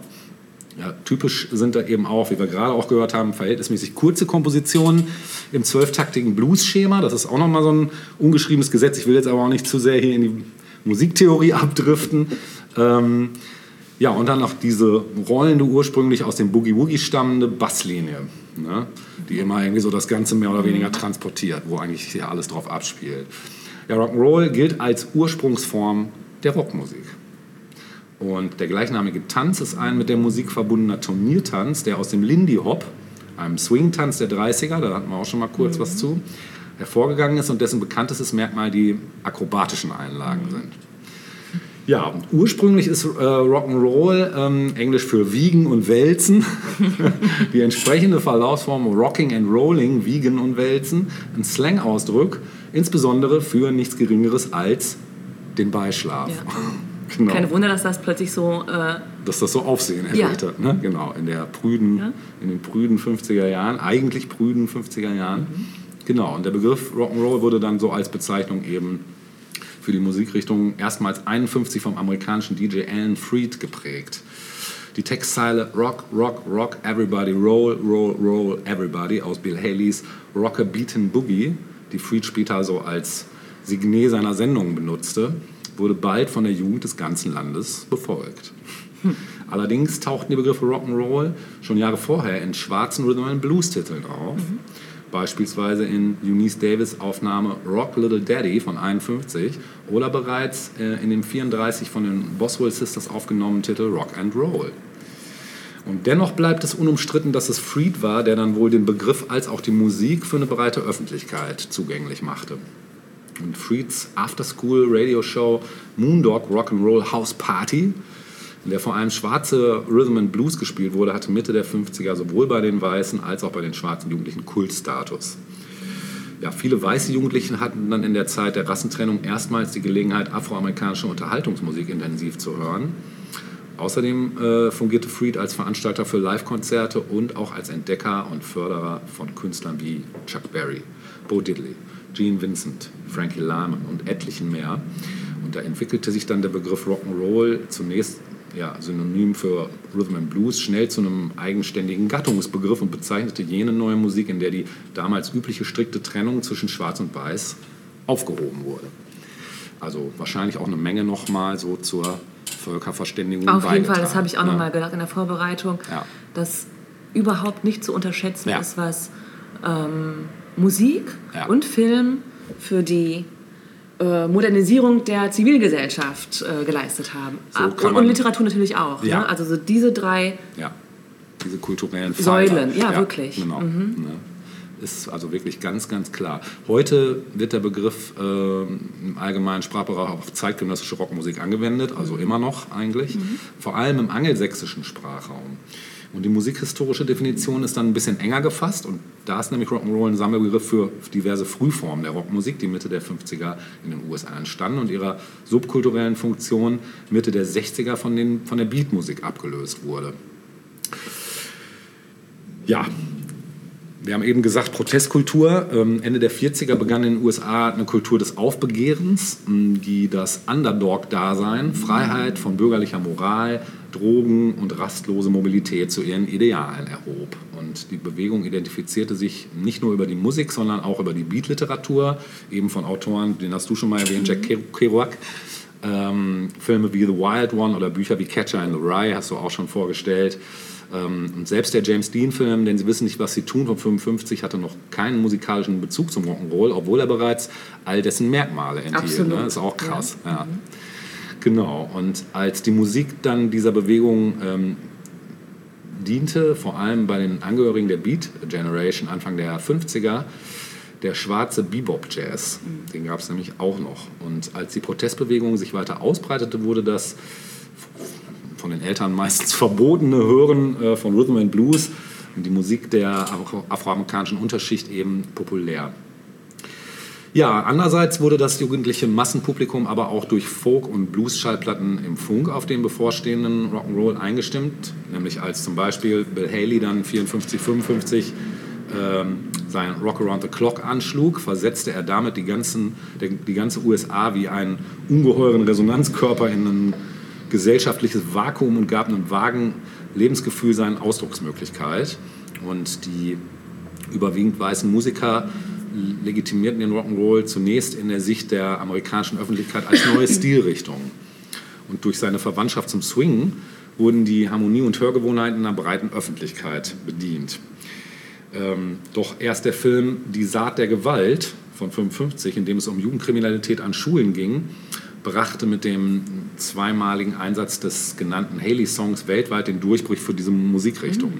Ja, typisch sind da eben auch, wie wir gerade auch gehört haben, verhältnismäßig kurze Kompositionen im zwölftaktigen Blues-Schema. Das ist auch nochmal so ein ungeschriebenes Gesetz. Ich will jetzt aber auch nicht zu sehr hier in die Musiktheorie abdriften. Ähm, ja, und dann noch diese rollende, ursprünglich aus dem Boogie-Woogie stammende Basslinie, ne? die immer irgendwie so das Ganze mehr oder weniger transportiert, wo eigentlich hier alles drauf abspielt. Ja, Rock'n'Roll gilt als Ursprungsform der Rockmusik. Und der gleichnamige Tanz ist ein mit der Musik verbundener Turniertanz, der aus dem Lindy Hop, einem Swing-Tanz der 30er, da hatten wir auch schon mal kurz was zu, hervorgegangen ist und dessen bekanntestes Merkmal die akrobatischen Einlagen sind. Ja, und ursprünglich ist äh, Rock'n'Roll ähm, Englisch für Wiegen und Wälzen. Die entsprechende Verlaufsform Rocking and Rolling, Wiegen und Wälzen, ein Slang-Ausdruck, insbesondere für nichts Geringeres als den Beischlaf. Ja. Genau Kein Wunder, dass das plötzlich so. Äh, dass das so Aufsehen Ja. erregt hat. Ne? Genau, in, der prüden, Ja. in den prüden 50er Jahren, eigentlich prüden 50er Jahren. Genau, und der Begriff Rock'n'Roll wurde dann so als Bezeichnung eben für die Musikrichtung erstmals 51 vom amerikanischen DJ Alan Freed geprägt. Die Textzeile Rock, Rock, Rock, Everybody, Roll, Roll, Roll, Everybody aus Bill Haleys Rocker Beatin' Boogie, die Freed später also als Signet seiner Sendung benutzte, wurde bald von der Jugend des ganzen Landes befolgt. Allerdings tauchten die Begriffe Rock'n'Roll schon Jahre vorher in schwarzen Rhythm and Blues Titeln auf. beispielsweise in Eunice Davis Aufnahme Rock Little Daddy von 51 oder bereits äh, in dem 34 von den Boswell Sisters aufgenommenen Titel Rock and Roll. Und dennoch bleibt es unumstritten, dass es Freed war, der dann wohl den Begriff als auch die Musik für eine breite Öffentlichkeit zugänglich machte. Freeds After-School Radio Show Moondog Rock'n'Roll House Party, in der vor allem schwarze Rhythm and Blues gespielt wurde, hatte Mitte der 50er sowohl bei den weißen als auch bei den schwarzen Jugendlichen Kultstatus. Ja, viele weiße Jugendliche hatten dann in der Zeit der Rassentrennung erstmals die Gelegenheit, afroamerikanische Unterhaltungsmusik intensiv zu hören. Außerdem äh, fungierte Freed als Veranstalter für Live-Konzerte und auch als Entdecker und Förderer von Künstlern wie Chuck Berry, Bo Diddley, Gene Vincent, Frankie Lyman und etlichen mehr. Und da entwickelte sich dann der Begriff Rock'n'Roll zunächst ja, synonym für Rhythm and Blues schnell zu einem eigenständigen Gattungsbegriff und bezeichnete jene neue Musik, in der die damals übliche strikte Trennung zwischen Schwarz und Weiß aufgehoben wurde. Also wahrscheinlich auch eine Menge nochmal so zur Völkerverständigung Auf jeden Fall, das habe ich auch ne? nochmal gedacht in der Vorbereitung, Ja. dass überhaupt nicht zu unterschätzen Ja. ist, was ähm, Musik Ja. und Film für die äh, Modernisierung der Zivilgesellschaft äh, geleistet haben. So und, und Literatur natürlich auch. Ja. Ne? Also so diese drei Ja, diese kulturellen Säulen, ja, wirklich. Mhm. Genau. Ne? Ist also wirklich ganz, ganz klar. Heute wird der Begriff ähm, im allgemeinen Sprachbereich auf zeitgenössische Rockmusik angewendet, also Mhm. immer noch eigentlich, vor allem im angelsächsischen Sprachraum. Und die musikhistorische Definition ist dann ein bisschen enger gefasst und da ist nämlich Rock'n'Roll ein Sammelbegriff für diverse Frühformen der Rockmusik, die Mitte der 50er in den USA entstanden und ihrer subkulturellen Funktion Mitte der 60er von, den, von der Beatmusik abgelöst wurde. Ja, wir haben eben gesagt, Protestkultur. Ähm, Ende der 40er begann in den USA eine Kultur des Aufbegehrens, m, die das Underdog-Dasein, Freiheit von bürgerlicher Moral, Drogen und rastlose Mobilität zu ihren Idealen erhob. Und die Bewegung identifizierte sich nicht nur über die Musik, sondern auch über die Beat-Literatur, eben von Autoren, den hast du schon mal erwähnt, Jack Kerouac. Ähm, Filme wie The Wild One oder Bücher wie Catcher in the Rye hast du auch schon vorgestellt. Ähm, und selbst der James Dean-Film, denn sie wissen nicht, was sie tun, von 55, hatte noch keinen musikalischen Bezug zum Rock'n'Roll, obwohl er bereits all dessen Merkmale enthielt. Ne? Ist auch krass. Ja. Genau. Und als die Musik dann dieser Bewegung ähm, diente, vor allem bei den Angehörigen der Beat Generation Anfang der 50er, der schwarze Bebop-Jazz. Den gab es nämlich auch noch. Und als die Protestbewegung sich weiter ausbreitete, wurde das von den Eltern meistens verbotene Hören äh, von Rhythm and Blues und die Musik der afro- afroamerikanischen Unterschicht eben populär. Ja, andererseits wurde das jugendliche Massenpublikum aber auch durch Folk- und Blues-Schallplatten im Funk auf den bevorstehenden Rock'n'Roll eingestimmt, nämlich als zum Beispiel Bill Haley dann 54, 55 ähm, sein Rock Around the Clock anschlug, versetzte er damit die, ganzen, die ganze USA wie einen ungeheuren Resonanzkörper in ein gesellschaftliches Vakuum und gab einem vagen Lebensgefühl seine Ausdrucksmöglichkeit. Und die überwiegend weißen Musiker legitimierten den Rock'n'Roll zunächst in der Sicht der amerikanischen Öffentlichkeit als neue Stilrichtung. Und durch seine Verwandtschaft zum Swing wurden die Harmonie- und Hörgewohnheiten einer breiten Öffentlichkeit bedient. Ähm, doch erst der Film Die Saat der Gewalt von 55, in dem es um Jugendkriminalität an Schulen ging, brachte mit dem zweimaligen Einsatz des genannten Haley-Songs weltweit den Durchbruch für diese Musikrichtung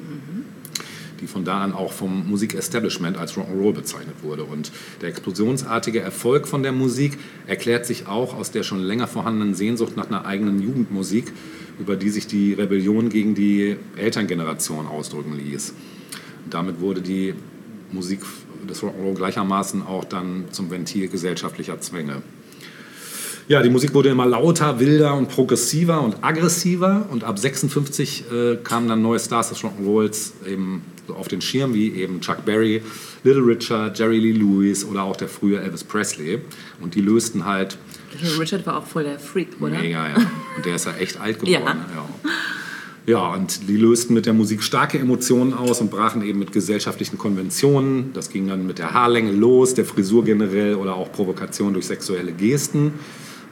die von da an auch vom Musikestablishment als Rock'n'Roll bezeichnet wurde. Und der explosionsartige Erfolg von der Musik erklärt sich auch aus der schon länger vorhandenen Sehnsucht nach einer eigenen Jugendmusik, über die sich die Rebellion gegen die Elterngeneration ausdrücken ließ. Damit wurde die Musik des Rock'n'Roll gleichermaßen auch dann zum Ventil gesellschaftlicher Zwänge. Ja, die Musik wurde immer lauter, wilder und progressiver und aggressiver. Und ab 56 äh, kamen dann neue Stars des Rock'n'Rolls eben auf den Schirm, wie eben Chuck Berry, Little Richard, Jerry Lee Lewis oder auch der frühe Elvis Presley. Und die lösten halt Little Richard war auch voll der Freak, oder? mega, ja. Und der ist ja echt alt geworden. Ja. Ja. Ja, und die lösten mit der Musik starke Emotionen aus und brachen eben mit gesellschaftlichen Konventionen. Das ging dann mit der Haarlänge los, der Frisur generell oder auch Provokation durch sexuelle Gesten.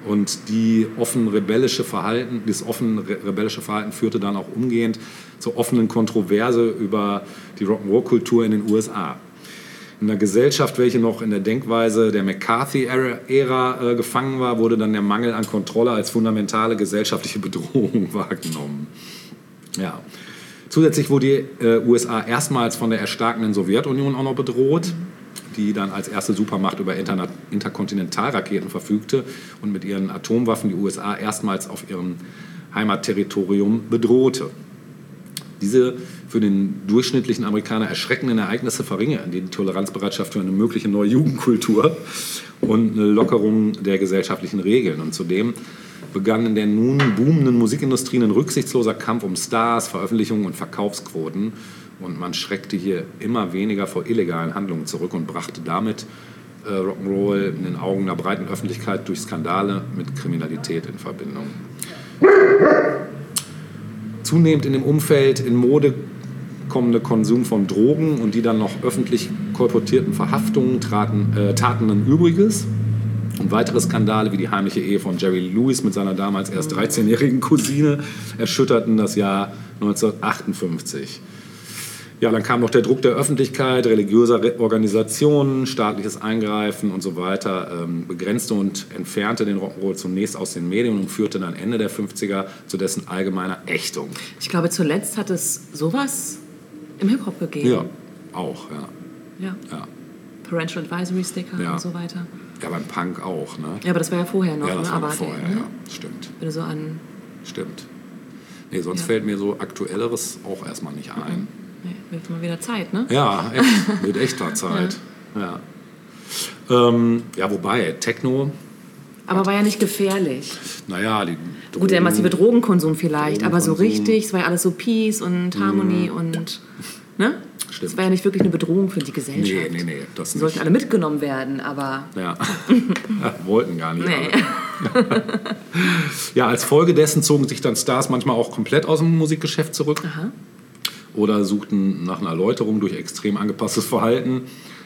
Und die offen rebellische Verhalten, das offen re rebellische Verhalten führte dann auch umgehend zur offenen Kontroverse über die Rock'n'Roll-Kultur in den USA. In einer Gesellschaft, welche noch in der Denkweise der McCarthy-Ära äh, gefangen war, wurde dann der Mangel an Kontrolle als fundamentale gesellschaftliche Bedrohung wahrgenommen. Ja. Zusätzlich wurde die äh, USA erstmals von der erstarkenden Sowjetunion auch noch bedroht, die dann als erste Supermacht über Interna Interkontinentalraketen verfügte und mit ihren Atomwaffen die USA erstmals auf ihrem Heimatterritorium bedrohte. Diese für den durchschnittlichen Amerikaner erschreckenden Ereignisse verringern die Toleranzbereitschaft für eine mögliche neue Jugendkultur und eine Lockerung der gesellschaftlichen Regeln. Und zudem begann in der nun boomenden Musikindustrie ein rücksichtsloser Kampf um Stars, Veröffentlichungen und Verkaufsquoten. Und man schreckte hier immer weniger vor illegalen Handlungen zurück und brachte damit äh, Rock'n'Roll in den Augen der breiten Öffentlichkeit durch Skandale mit Kriminalität in Verbindung. Zunehmend in dem Umfeld in Mode kommende Konsum von Drogen und die dann noch öffentlich kolportierten Verhaftungen traten, äh, taten ein Übriges. Und weitere Skandale wie die heimliche Ehe von Jerry Lewis mit seiner damals erst 13-jährigen Cousine erschütterten das Jahr 1958. Ja, dann kam noch der Druck der Öffentlichkeit, religiöser Re- Organisationen, staatliches Eingreifen und so weiter, ähm, begrenzte und entfernte den Rock'n'Roll zunächst aus den Medien und führte dann Ende der 50er zu dessen allgemeiner Ächtung. Ich glaube, zuletzt hat es sowas im Hip-Hop gegeben. Ja, auch, ja. ja. ja. Parental Advisory Sticker Ja. und so weiter. Ja, beim Punk auch, ne? Ja, aber das war ja vorher noch. Ja, das ne? war aber vorher, ne? ja. Stimmt, Wenn du so an. stimmt. Nee, sonst Ja. fällt mir so Aktuelleres auch erstmal nicht ein. Nee, wird mal wieder Zeit, ne? Ja, echt, mit echter Zeit. Ja. Ähm, ja, wobei, Techno, Aber war ja nicht gefährlich. naja, die Gut, der Drogen- massive Drogenkonsum vielleicht, aber so Drogenkonsum. richtig, es war ja alles so Peace und Harmony und. Ne? Stimmt. Es war ja nicht wirklich eine Bedrohung für die Gesellschaft. Nee, nee, nee, das Die sollten alle mitgenommen werden, aber. Ja. Wollten gar nicht. Nee. Ja, als Folge dessen zogen sich dann Stars manchmal auch komplett aus dem Musikgeschäft zurück. Aha. Oder suchten nach einer Erläuterung durch extrem angepasstes Verhalten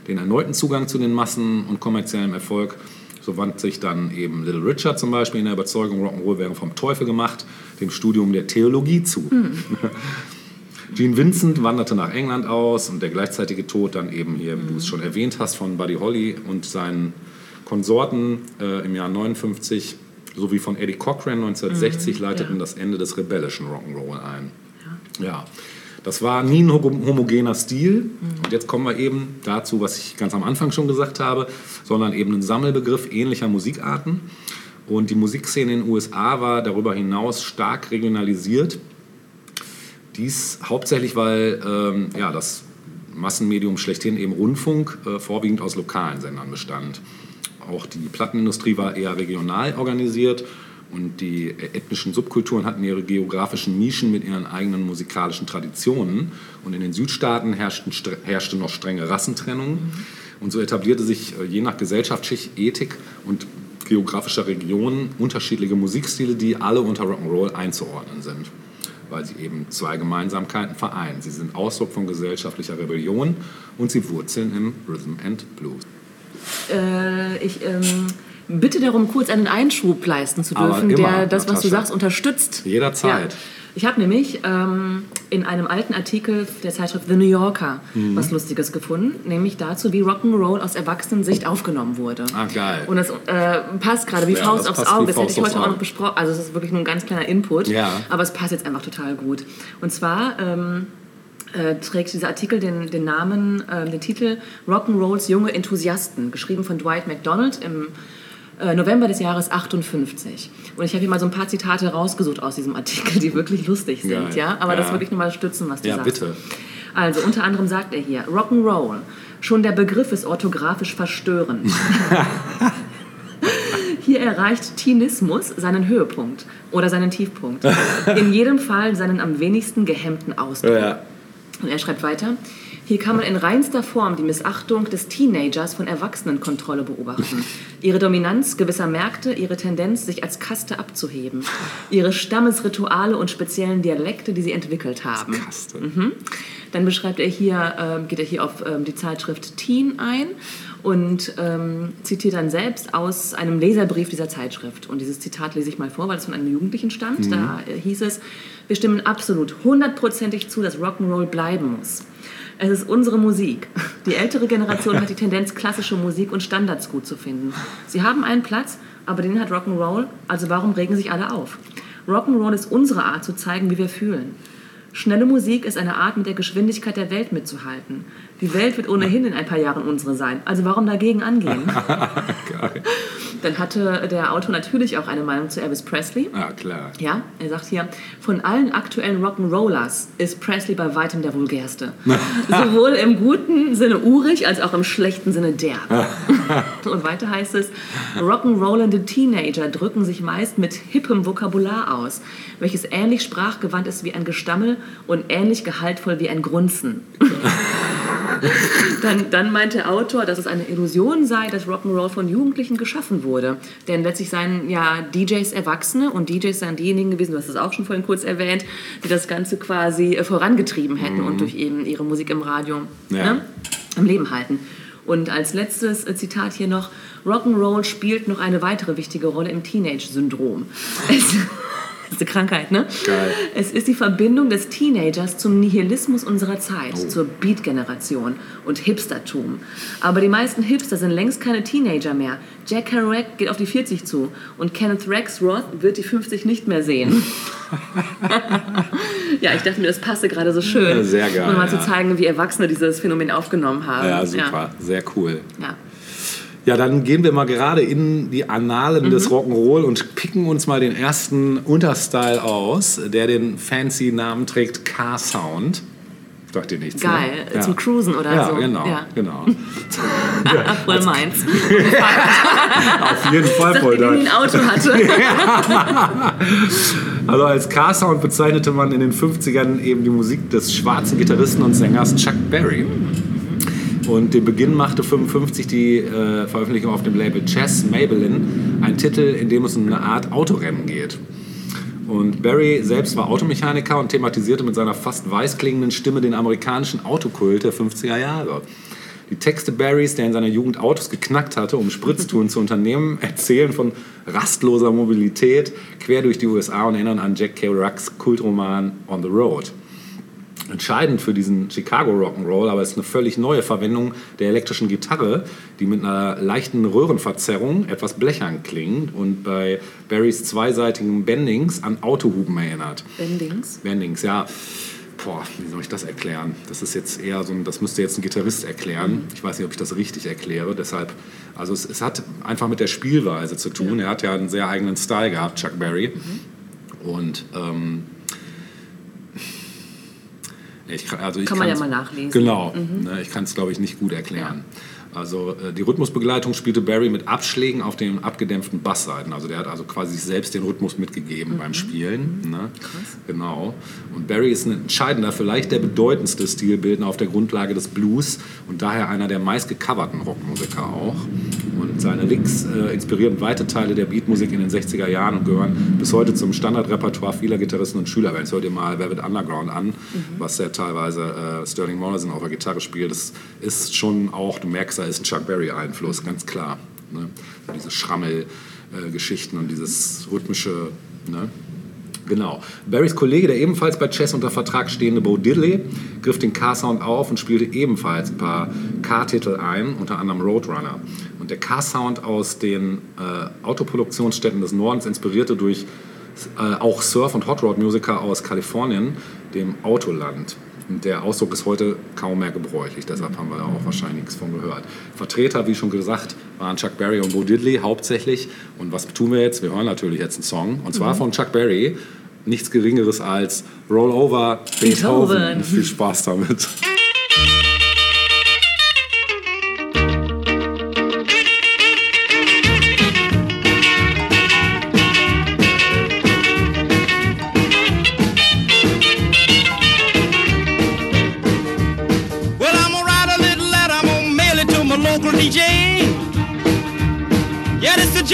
den erneuten Zugang zu den Massen und kommerziellem Erfolg. So wandte sich dann eben Little Richard zum Beispiel in der Überzeugung, Rock'n'Roll wäre vom Teufel gemacht, dem Studium der Theologie zu. Gene Vincent wanderte nach England aus und der gleichzeitige Tod dann eben hier, wie du es schon erwähnt hast, von Buddy Holly und seinen Konsorten äh, im Jahr 59 sowie von Eddie Cochran 1960 leiteten ja. das Ende des rebellischen Rock'n'Roll ein. Ja, das war nie ein homo- homogener Stil. Und jetzt kommen wir eben dazu, was ich ganz am Anfang schon gesagt habe, sondern eben ein Sammelbegriff ähnlicher Musikarten. Und die Musikszene in den USA war darüber hinaus stark regionalisiert. Dies hauptsächlich, weil ähm, ja, das Massenmedium schlechthin eben Rundfunk äh, vorwiegend aus lokalen Sendern bestand. Auch die Plattenindustrie war eher regional organisiert und die ethnischen Subkulturen hatten ihre geografischen Nischen mit ihren eigenen musikalischen Traditionen. Und in den Südstaaten herrschten, herrschte noch strenge Rassentrennung. Und so etablierte sich äh, je nach Gesellschaftsschicht, Ethik und geografischer Region unterschiedliche Musikstile, die alle unter Rock'n'Roll einzuordnen sind weil sie eben zwei Gemeinsamkeiten vereinen. Sie sind Ausdruck von gesellschaftlicher Rebellion und sie wurzeln im Rhythm and Blues. Äh, ich ähm, bitte darum, kurz einen Einschub leisten zu dürfen, der das, was du sagst, unterstützt. Jederzeit. Ja. Ich habe nämlich ähm, in einem alten Artikel der Zeitschrift The New Yorker Mhm. was Lustiges gefunden, nämlich dazu, wie Rock'n'Roll aus Erwachsenensicht aufgenommen wurde. Ah, geil. Und das äh, passt gerade wie Ja, Faust aufs Auge. Das hätte ich heute auch noch besprochen. Also es ist wirklich nur ein ganz kleiner Input. Ja. Aber es passt jetzt einfach total gut. Und zwar ähm, äh, trägt dieser Artikel den, den Namen, äh, den Titel Rock'n'Rolls junge Enthusiasten, geschrieben von Dwight MacDonald im äh, November des Jahres 58. Und ich habe hier mal so ein paar Zitate rausgesucht aus diesem Artikel, die wirklich lustig sind. Geil. Ja? Aber das Ja. wirklich nochmal stützen, was du Ja, sagst. bitte. Also unter anderem sagt er hier, Rock'n'Roll, schon der Begriff ist orthografisch verstörend. Hier erreicht Teenismus seinen Höhepunkt oder seinen Tiefpunkt. In jedem Fall seinen am wenigsten gehemmten Ausdruck. Ja. Und er schreibt weiter. Hier kann man in reinster Form die Missachtung des Teenagers von Erwachsenenkontrolle beobachten. Ihre Dominanz gewisser Märkte, ihre Tendenz, sich als Kaste abzuheben. Ihre Stammesrituale und speziellen Dialekte, die sie entwickelt haben. Kaste. Dann beschreibt er hier, ähm, geht er hier auf ähm, die Zeitschrift Teen ein und ähm, zitiert dann selbst aus einem Leserbrief dieser Zeitschrift. Und dieses Zitat lese ich mal vor, weil es von einem Jugendlichen stammt. Da äh, hieß es, wir stimmen absolut hundertprozentig zu, dass Rock'n'Roll bleiben muss. Es ist unsere Musik. Die ältere Generation hat die Tendenz, klassische Musik und Standards gut zu finden. Sie haben einen Platz, aber den hat Rock'n'Roll, also warum regen sich alle auf? Rock'n'Roll ist unsere Art zu zeigen, wie wir fühlen. Schnelle Musik ist eine Art, mit der Geschwindigkeit der Welt mitzuhalten. Die Welt wird ohnehin in ein paar Jahren unsere sein. Also warum dagegen angehen? Geil. Dann hatte der Autor natürlich auch eine Meinung zu Elvis Presley. Ja, klar. Ja, er sagt hier, von allen aktuellen Rock'n'Rollers ist Presley bei weitem der vulgärste. Sowohl im guten Sinne urig, als auch im schlechten Sinne derb. Und weiter heißt es, Rock'n'Rollende Teenager drücken sich meist mit hippem Vokabular aus, welches ähnlich sprachgewandt ist wie ein Gestammel und ähnlich gehaltvoll wie ein Grunzen. Dann, dann meint der Autor, dass es eine Illusion sei, dass Rock'n'Roll von Jugendlichen geschaffen wurde. Denn letztlich seien ja DJs Erwachsene und DJs seien diejenigen gewesen, du hast es auch schon vorhin kurz erwähnt, die das Ganze quasi äh, vorangetrieben hätten und durch eben ihre Musik im Radio Ja. ne, am Leben halten. Und als letztes äh, Zitat hier noch, Rock'n'Roll spielt noch eine weitere wichtige Rolle im Teenage-Syndrom. Das ist eine Krankheit, ne? Geil. Es ist die Verbindung des Teenagers zum Nihilismus unserer Zeit, zur Beat-Generation und Hipstertum. Aber die meisten Hipster sind längst keine Teenager mehr. Jack Kerouac geht auf die 40 zu und Kenneth Rexroth wird die 50 nicht mehr sehen. ja, ich dachte mir, das passte gerade so schön. Ja, sehr geil, Um mal zu ja. zeigen, wie Erwachsene dieses Phänomen aufgenommen haben. Ja, super. Sehr cool. Ja. Ja. Ja, dann gehen wir mal gerade in die Annalen des Mhm. Rock'n'Roll und picken uns mal den ersten Unterstyle aus, der den fancy Namen trägt Car Sound. Sagt dir nichts, Geil, ne? zum Cruisen oder ja, so. Genau, Ja. genau. Voll meins. Auf jeden Fall voll dein. ein Auto hatte. Also als Car Sound bezeichnete man in den 50ern eben die Musik des schwarzen Gitarristen und Sängers Chuck Berry. Und den Beginn machte 55 die äh, Veröffentlichung auf dem Label Chess Maybelline, ein Titel, in dem es um eine Art Autorennen geht. Und Barry selbst war Automechaniker und thematisierte mit seiner fast weiß klingenden Stimme den amerikanischen Autokult der 50er Jahre. Die Texte Barrys, der in seiner Jugend Autos geknackt hatte, um Spritztouren zu unternehmen, erzählen von rastloser Mobilität quer durch die USA und erinnern an Jack Kerouacs Kultroman On the Road. Entscheidend für diesen Chicago Rock'n'Roll aber ist eine völlig neue Verwendung der elektrischen Gitarre, die mit einer leichten Röhrenverzerrung etwas blechern klingt und bei Barrys zweiseitigen Bendings an Autohuben erinnert. Bendings. Bendings, ja. Boah, wie soll ich das erklären? Das ist jetzt eher so ein, das müsste jetzt ein Gitarrist erklären. Ich weiß nicht, ob ich das richtig erkläre. Deshalb, also es, es hat einfach mit der Spielweise zu tun. Er hat ja einen sehr eigenen Style gehabt, Chuck Berry. Und ähm, ich kann, also ich Kann man ja mal nachlesen. Genau, ne, ich kann es glaube ich nicht gut erklären. Also äh, die Rhythmusbegleitung spielte Barry mit Abschlägen auf den abgedämpften Bassseiten. Also der hat also quasi sich selbst den Rhythmus mitgegeben beim Spielen. Ne? Genau. Und Barry ist ein entscheidender, vielleicht der bedeutendste Stilbildner auf der Grundlage des Blues und daher einer der meistgecoverten Rockmusiker auch. Und seine Licks äh, inspirieren weite Teile der Beatmusik in den 60er Jahren und gehören bis heute zum Standardrepertoire vieler Gitarristen und Schülerbands. Hört ihr mal Velvet Underground an, was ja teilweise äh, Sterling Morrison auf der Gitarre spielt. Das ist schon auch, du merkst, da ist ein Chuck Berry-Einfluss, ganz klar. Ne? So diese Schrammel-Geschichten und dieses rhythmische. Ne? Genau. Barrys Kollege, der ebenfalls bei Chess unter Vertrag stehende Bo Diddley, griff den Car-Sound auf und spielte ebenfalls ein paar Car-Titel ein, unter anderem Roadrunner. Und der Car-Sound aus den äh, Autoproduktionsstätten des Nordens inspirierte durch äh, auch Surf- und Hot-Rod-Musiker aus Kalifornien, dem Autoland. Der Ausdruck ist heute kaum mehr gebräuchlich, deshalb haben wir da auch wahrscheinlich nichts von gehört. Vertreter, wie schon gesagt, waren Chuck Berry und Bo Diddley hauptsächlich. Und was tun wir jetzt? Wir hören natürlich jetzt einen Song, und zwar von Chuck Berry. Nichts Geringeres als Roll Over Beethoven. Beethoven. Viel Spaß damit.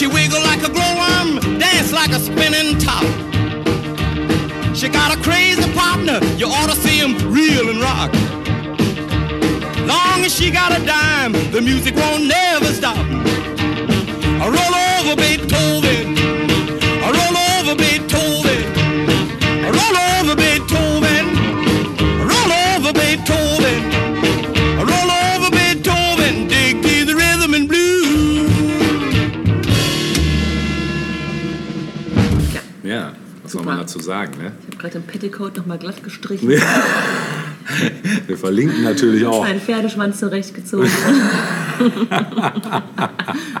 She wiggle like a glowworm, dance like a spinning top. She got a crazy partner, you ought to see him reel and rock. Long as she got a dime, the music won't never stop. Roll over Beethoven. Sagen, ne? ich habe gerade den Petticoat nochmal glatt gestrichen. Wir verlinken natürlich auch. Mein Pferdeschwanz zurechtgezogen.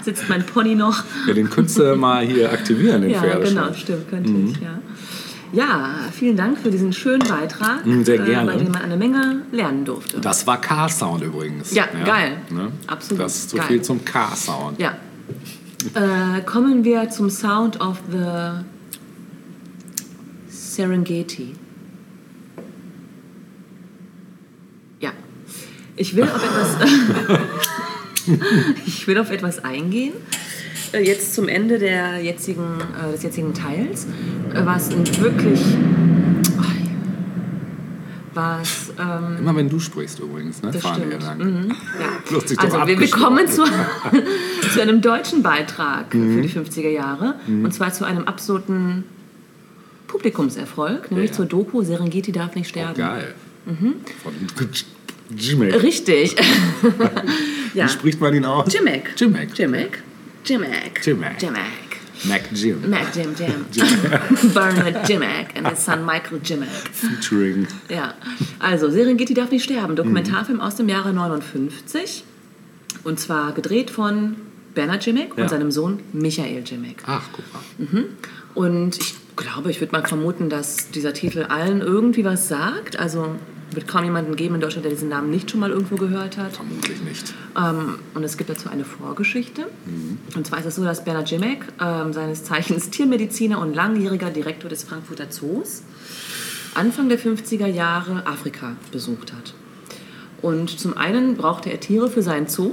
Sitzt mein Pony noch. Ja, den könntest du mal hier aktivieren, den Ja, Pferdeschwanz. genau, stimmt, könnte ich, ja. Ja, vielen Dank für diesen schönen Beitrag, Mm, sehr gerne. Äh, bei dem man eine Menge lernen durfte. Das war Car-Sound übrigens. Ja, geil. Ne? Absolut Das ist so geil. viel zum Car-Sound. Ja. Äh, kommen wir zum Sound of the Serengeti. Ja. Ich will auf etwas, ich will auf etwas eingehen. Äh, Jetzt zum Ende der jetzigen, äh, des jetzigen Teils, äh, was wirklich, was ähm, Immer wenn du sprichst übrigens, ne? das fahren wir lang. Mhm, ja. Also wir, wir kommen zu, zu einem deutschen Beitrag für die 50er Jahre. Und zwar zu einem absoluten Publikumserfolg, nämlich Ja. zur Doku Serengeti darf nicht sterben. Geil. Mhm. Von Jimek. Richtig. ja. Wie spricht man ihn aus? Jimek. Jimek. Jimek. Jimek. Jimek. Jimek. Mac Jim. Mac Jim Jim. Bernard Jimek and his son Michael Jimek. Featuring. Ja, also Serengeti darf nicht sterben. Dokumentarfilm aus dem Jahre 59. Und zwar gedreht von Bernard Jimek Ja. und seinem Sohn Michael Jimek. Ach, guck mal. Und ich glaube, ich würde mal vermuten, dass dieser Titel allen irgendwie was sagt. Also wird kaum jemanden geben in Deutschland, der diesen Namen nicht schon mal irgendwo gehört hat. Vermutlich nicht. Ähm, und es gibt dazu eine Vorgeschichte. Und zwar ist es so, dass Bernard Jimek, ähm, seines Zeichens Tiermediziner und langjähriger Direktor des Frankfurter Zoos, Anfang der 50er Jahre Afrika besucht hat. Und zum einen brauchte er Tiere für seinen Zoo.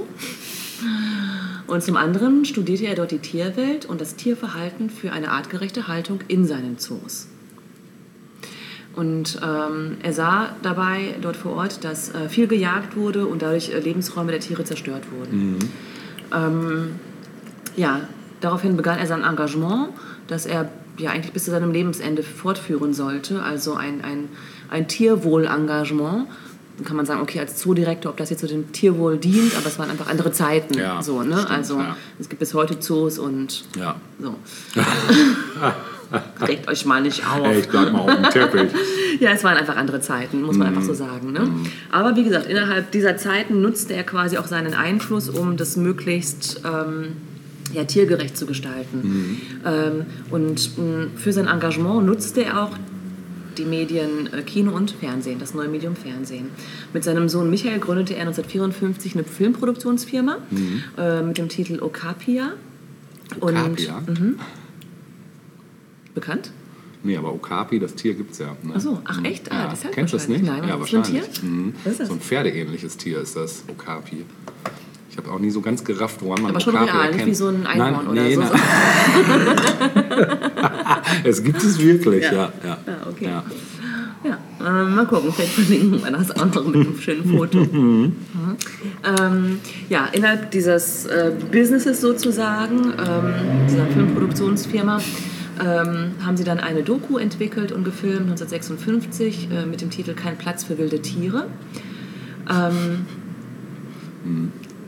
Und zum anderen studierte er dort die Tierwelt und das Tierverhalten für eine artgerechte Haltung in seinen Zoos. Und ähm, er sah dabei dort vor Ort, dass äh, viel gejagt wurde und dadurch äh, Lebensräume der Tiere zerstört wurden. Ähm, ja, daraufhin begann er sein Engagement, das er ja eigentlich bis zu seinem Lebensende fortführen sollte, also ein, ein, ein Tierwohlengagement. Dann kann man sagen, okay, als Zoodirektor, ob das jetzt zu dem Tierwohl dient, aber es waren einfach andere Zeiten. Ja, so, ne? stimmt, also ja. es gibt bis heute Zoos und Ja. so. Regt euch mal nicht auf. Ey, ich bleib mal auf dem Teppich. Ja, es waren einfach andere Zeiten, muss man einfach so sagen. Ne? Aber wie gesagt, innerhalb dieser Zeiten nutzte er quasi auch seinen Einfluss, um das möglichst ähm, ja, tiergerecht zu gestalten. Ähm, und mh, für sein Engagement nutzte er auch die Medien äh, Kino und Fernsehen, das neue Medium Fernsehen. Mit seinem Sohn Michael gründete er 1954 eine Filmproduktionsfirma äh, mit dem Titel Okapia. Okapi, Und, ja? bekannt? Nee, aber Okapi, das Tier gibt's ja. Ne? Ach so, ach echt? Ah, ja. das Kennst du das nicht? Nein, ja, ein wahrscheinlich. Tier? Mhm. So ein pferdeähnliches Tier ist das, Okapi. Ich habe auch nie so ganz gerafft, woran man Aber schon Okapi real, nicht erkennt. wie so ein Einhorn Nein, oder nee, so. es gibt es wirklich, Ja. ja. ja, ja. Ah, okay. Ja. Ja. Äh, mal gucken, vielleicht verlinken wir das auch noch mit einem schönen Foto. Mhm. Ähm, ja, innerhalb dieses äh, Businesses sozusagen, ähm, dieser Filmproduktionsfirma, ähm, haben sie dann eine Doku entwickelt und gefilmt 1956 äh, mit dem Titel Kein Platz für wilde Tiere. Ähm,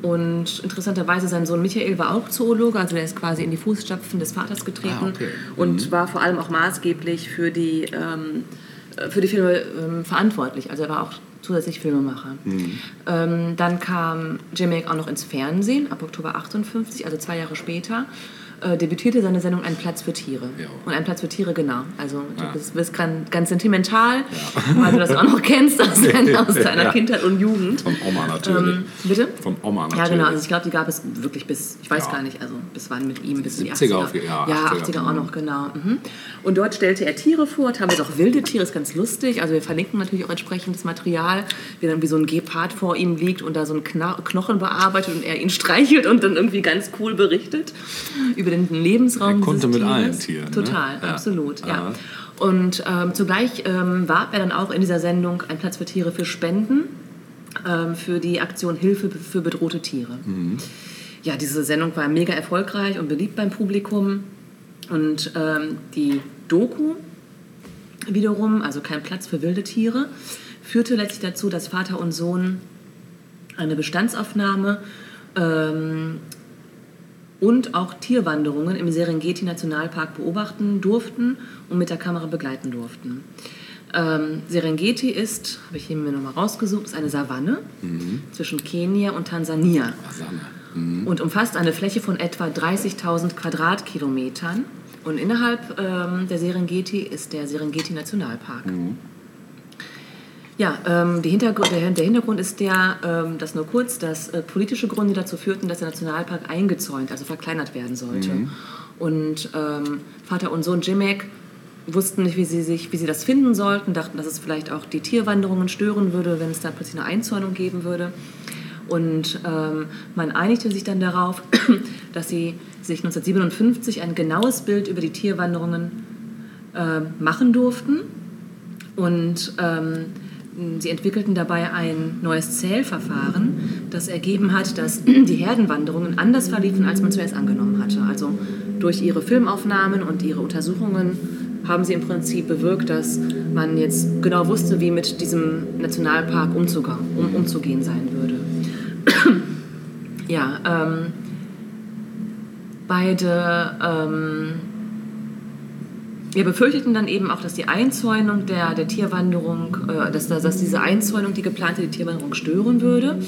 und interessanterweise sein Sohn Michael war auch Zoologe, also er ist quasi in die Fußstapfen des Vaters getreten Ah, okay. und war vor allem auch maßgeblich für die, ähm, äh, für die Filme ähm, verantwortlich. Also er war auch zusätzlich Filmemacher. Ähm, dann kam Jim Mack auch noch ins Fernsehen ab Oktober 58, also zwei Jahre später. Äh, debütierte seine Sendung Ein Platz für Tiere. Ja. Und Ein Platz für Tiere, genau. Also du Ja. bist, bist ganz, ganz sentimental, weil du das auch noch kennst aus, deiner, aus deiner. Kindheit und Jugend. Vom Oma natürlich. Ähm, bitte? Vom Oma natürlich. Ja, genau. Also ich glaube, die gab es wirklich bis, ich weiß gar nicht, also bis wann mit ihm, bis in die 70er 80er. auf- ja, ja 80er. 80er auch noch, genau. Mhm. Und dort stellte er Tiere vor, teilweise auch wilde Tiere, ist ganz lustig. Also wir verlinken natürlich auch entsprechendes Material, wie dann wie so ein Gepard vor ihm liegt und da so ein Knochen bearbeitet und er ihn streichelt und dann irgendwie ganz cool berichtet über den Lebensraum Er konnte mit allen Tieren, ne? Total, Ja. absolut, ja. Aha. Und ähm, zugleich ähm, warb er dann auch in dieser Sendung Ein Platz für Tiere für Spenden ähm, für die Aktion Hilfe für bedrohte Tiere. Ja, diese Sendung war mega erfolgreich und beliebt beim Publikum. Und ähm, die Doku wiederum, also kein Platz für wilde Tiere, führte letztlich dazu, dass Vater und Sohn eine Bestandsaufnahme ähm, und auch Tierwanderungen im Serengeti Nationalpark beobachten durften und mit der Kamera begleiten durften. Ähm, Serengeti ist, habe ich hier mir nochmal rausgesucht, ist eine Savanne zwischen Kenia und Tansania Sanne. und umfasst eine Fläche von etwa 30.000 Quadratkilometern. Und innerhalb ähm, der Serengeti ist der Serengeti Nationalpark. Ja, ähm, Hintergrund, der, der Hintergrund ist der, ähm, dass nur kurz, dass äh, politische Gründe dazu führten, dass der Nationalpark eingezäunt, also verkleinert werden sollte. Und ähm, Vater und Sohn Jimek wussten nicht, wie sie, sich, wie sie das finden sollten, dachten, dass es vielleicht auch die Tierwanderungen stören würde, wenn es da plötzlich eine Einzäunung geben würde. Und ähm, man einigte sich dann darauf, dass sie sich 1957 ein genaues Bild über die Tierwanderungen ähm, machen durften. Und ähm, sie entwickelten dabei ein neues Zählverfahren, das ergeben hat, dass die Herdenwanderungen anders verliefen, als man zuerst angenommen hatte. Also durch ihre Filmaufnahmen und ihre Untersuchungen haben sie im Prinzip bewirkt, dass man jetzt genau wusste, wie mit diesem Nationalpark um, umzugehen sein würde. ja, ähm, beide ähm, wir befürchteten dann eben auch, dass die Einzäunung der, der Tierwanderung, äh, dass, dass diese Einzäunung die geplante Tierwanderung stören würde.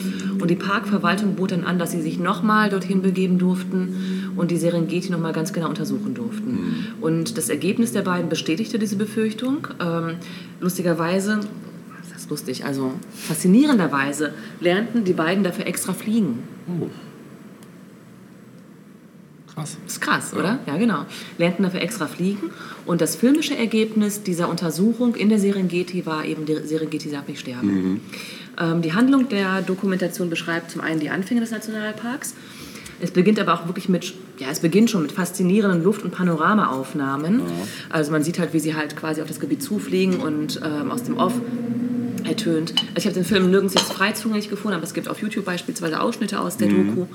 Und die Parkverwaltung bot dann an, dass sie sich nochmal dorthin begeben durften und die Serengeti nochmal ganz genau untersuchen durften. Und das Ergebnis der beiden bestätigte diese Befürchtung. Ähm, lustigerweise, das ist lustig, also faszinierenderweise lernten die beiden dafür extra fliegen. Oh. Krass. Das ist krass, oder? Ja, genau. Lernten dafür extra fliegen. Und das filmische Ergebnis dieser Untersuchung in der Serengeti war eben, die Serengeti darf nicht sterben. Ähm, die Handlung der Dokumentation beschreibt zum einen die Anfänge des Nationalparks. Es beginnt aber auch wirklich mit, ja, es beginnt schon mit faszinierenden Luft- und Panoramaaufnahmen. Also man sieht halt, wie sie halt quasi auf das Gebiet zufliegen und ähm, aus dem Off ertönt. Also ich habe den Film nirgends jetzt frei zugänglich gefunden, aber es gibt auf YouTube beispielsweise Ausschnitte aus der Doku.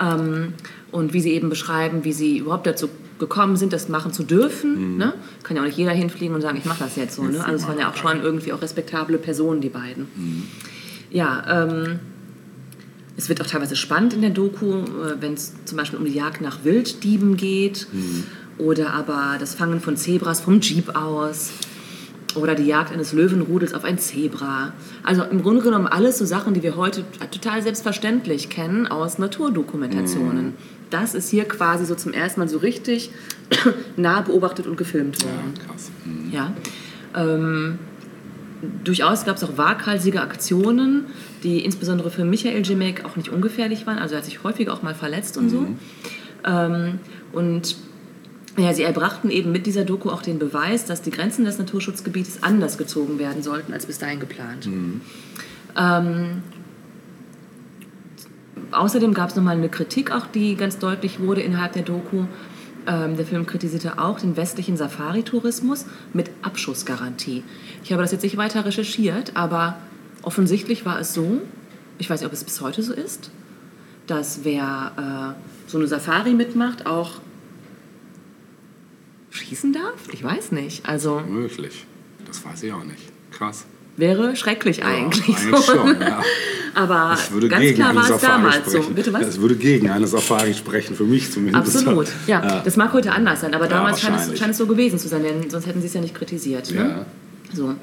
Ähm, und wie sie eben beschreiben, wie sie überhaupt dazu gekommen sind, das machen zu dürfen. Ne? Kann ja auch nicht jeder hinfliegen und sagen, ich mache das jetzt so. Ne? Also es waren ja auch schon irgendwie auch respektable Personen, die beiden. Ja, ähm, es wird auch teilweise spannend in der Doku, äh, wenn es zum Beispiel um die Jagd nach Wilddieben geht oder aber das Fangen von Zebras vom Jeep aus oder die Jagd eines Löwenrudels auf ein Zebra. Also im Grunde genommen alles so Sachen, die wir heute total selbstverständlich kennen aus Naturdokumentationen. Das ist hier quasi so zum ersten Mal so richtig nah beobachtet und gefilmt worden. Ja, krass. Mhm. Ja. Ähm, durchaus gab es auch waghalsige Aktionen, die insbesondere für Michael Jimek auch nicht ungefährlich waren. Also er hat sich häufig auch mal verletzt und so. Ähm, und ja, sie erbrachten eben mit dieser Doku auch den Beweis, dass die Grenzen des Naturschutzgebietes anders gezogen werden sollten als bis dahin geplant. Ähm, außerdem gab es nochmal eine Kritik, auch die ganz deutlich wurde innerhalb der Doku. ähm, der Film kritisierte auch den westlichen Safari-Tourismus mit Abschussgarantie. Ich habe das jetzt nicht weiter recherchiert, aber offensichtlich war es so, ich weiß nicht, ob es bis heute so ist, dass wer äh, so eine Safari mitmacht, auch schießen darf? Ich weiß nicht. Also Möglich. Das weiß ich auch nicht. Krass. wäre schrecklich eigentlich. Ja, eigentlich so. schon, ja. Aber ganz klar war es damals so. Bitte was? Das würde gegen eine Safari sprechen, für mich zumindest. Absolut. Ja, Ja. das mag heute anders sein, aber damals scheint es, scheint es so gewesen zu sein, denn sonst hätten sie es ja nicht kritisiert. Ne? Ja. So.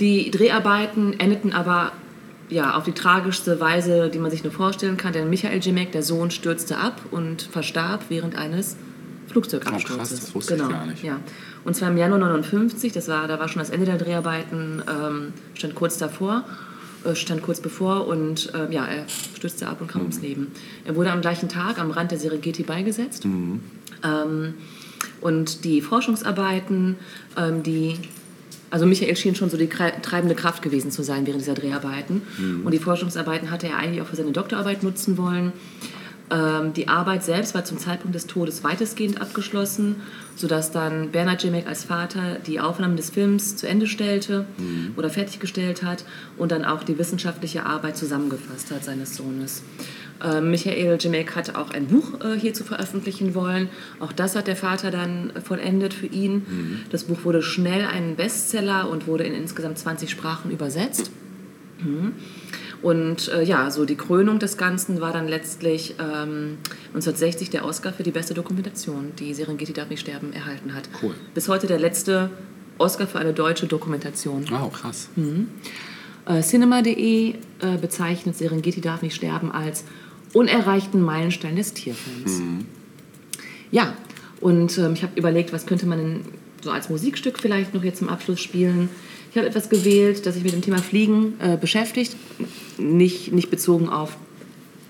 Die Dreharbeiten endeten aber ja, auf die tragischste Weise, die man sich nur vorstellen kann, denn Michael Jimek, der Sohn, stürzte ab und verstarb während eines Flugzeugabsturzes. Oh, krass, das wusste ich genau. gar nicht. Ja. Und zwar im Januar 59, das war, da war schon das Ende der Dreharbeiten, ähm, stand kurz davor, äh, stand kurz bevor und äh, ja, er stürzte ab und kam Mhm. ums Leben. Er wurde am gleichen Tag am Rand der Serengeti beigesetzt. Mhm. Ähm, und die Forschungsarbeiten, ähm, die, also Michael schien schon so die treibende Kraft gewesen zu sein während dieser Dreharbeiten. Und die Forschungsarbeiten hatte er eigentlich auch für seine Doktorarbeit nutzen wollen. Ähm, die Arbeit selbst war zum Zeitpunkt des Todes weitestgehend abgeschlossen, sodass dann Bernard Jemek als Vater die Aufnahmen des Films zu Ende stellte oder fertiggestellt hat und dann auch die wissenschaftliche Arbeit zusammengefasst hat seines Sohnes. Äh, Michael Jemek hatte auch ein Buch äh, hierzu veröffentlichen wollen. Auch das hat der Vater dann vollendet für ihn. Das Buch wurde schnell ein Bestseller und wurde in insgesamt 20 Sprachen übersetzt. Mhm. Und äh, ja, so die Krönung des Ganzen war dann letztlich ähm, 1960 der Oscar für die beste Dokumentation, die Serengeti darf nicht sterben erhalten hat. Cool. Bis heute der letzte Oscar für eine deutsche Dokumentation. Wow, krass. Äh, Cinema.de äh, bezeichnet Serengeti darf nicht sterben als unerreichten Meilenstein des Tierfilms. Ja, und ähm, ich habe überlegt, was könnte man denn so als Musikstück vielleicht noch jetzt zum Abschluss spielen. Ich habe etwas gewählt, das sich mit dem Thema Fliegen äh, beschäftigt. Nicht, nicht bezogen auf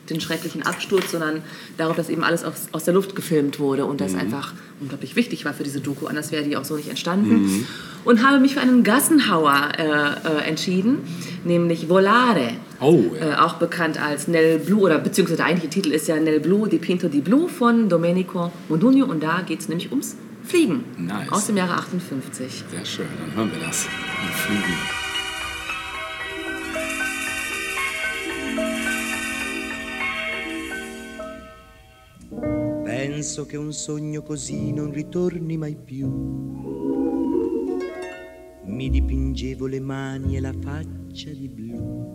den schrecklichen Absturz, sondern darauf, dass eben alles aus, aus der Luft gefilmt wurde und das einfach unglaublich wichtig war für diese Doku. Anders wäre die auch so nicht entstanden. Und habe mich für einen Gassenhauer äh, äh, entschieden, nämlich Volare. Oh, Äh, ja. auch bekannt als Nel Blu, oder beziehungsweise der eigentliche Titel ist ja Nel Blu di Pinto di Blu von Domenico Modugno und da geht es nämlich ums Fliegen. Nice. Aus dem Jahre 58. Sehr schön, dann hören wir das. Und fliegen. Penso che un sogno così non ritorni mai più. Mi dipingevo le mani e la faccia di blu.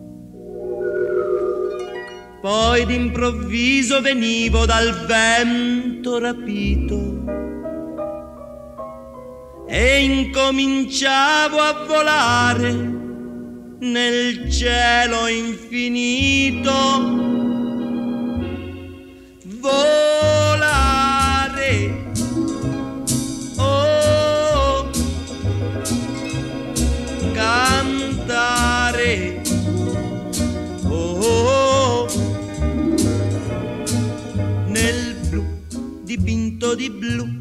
Poi d'improvviso venivo dal vento rapito e incominciavo a volare nel cielo infinito volare. Oh, cantare. Oh, nel blu dipinto di blu,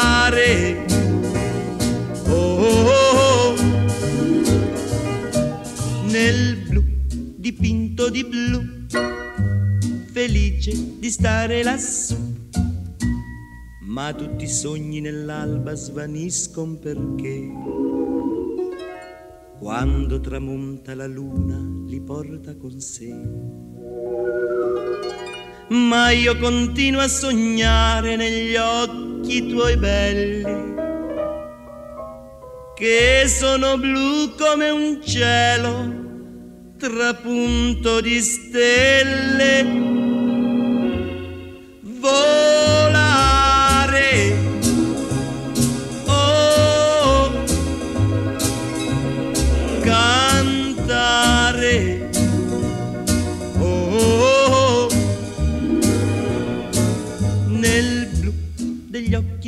Cantare. Oh, nel blu dipinto di blu, felice di stare lassù. Ma tutti i sogni nell'alba svaniscono perché quando tramonta la luna li porta con sé. Ma io continuo a sognare negli occhi tuoi belli che sono blu come un cielo trapunto di stelle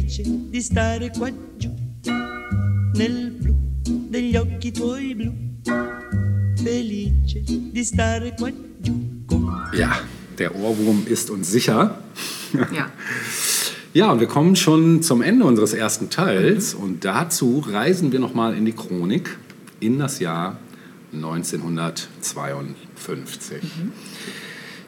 felice di stare qua giù. Nel blu degli occhi tuoi blu, felice di stare qua giù con Ja, der Ohrwurm ist uns sicher. Ja. Ja, und wir kommen schon zum Ende unseres ersten Teils und dazu reisen wir nochmal in die Chronik in das Jahr 1952.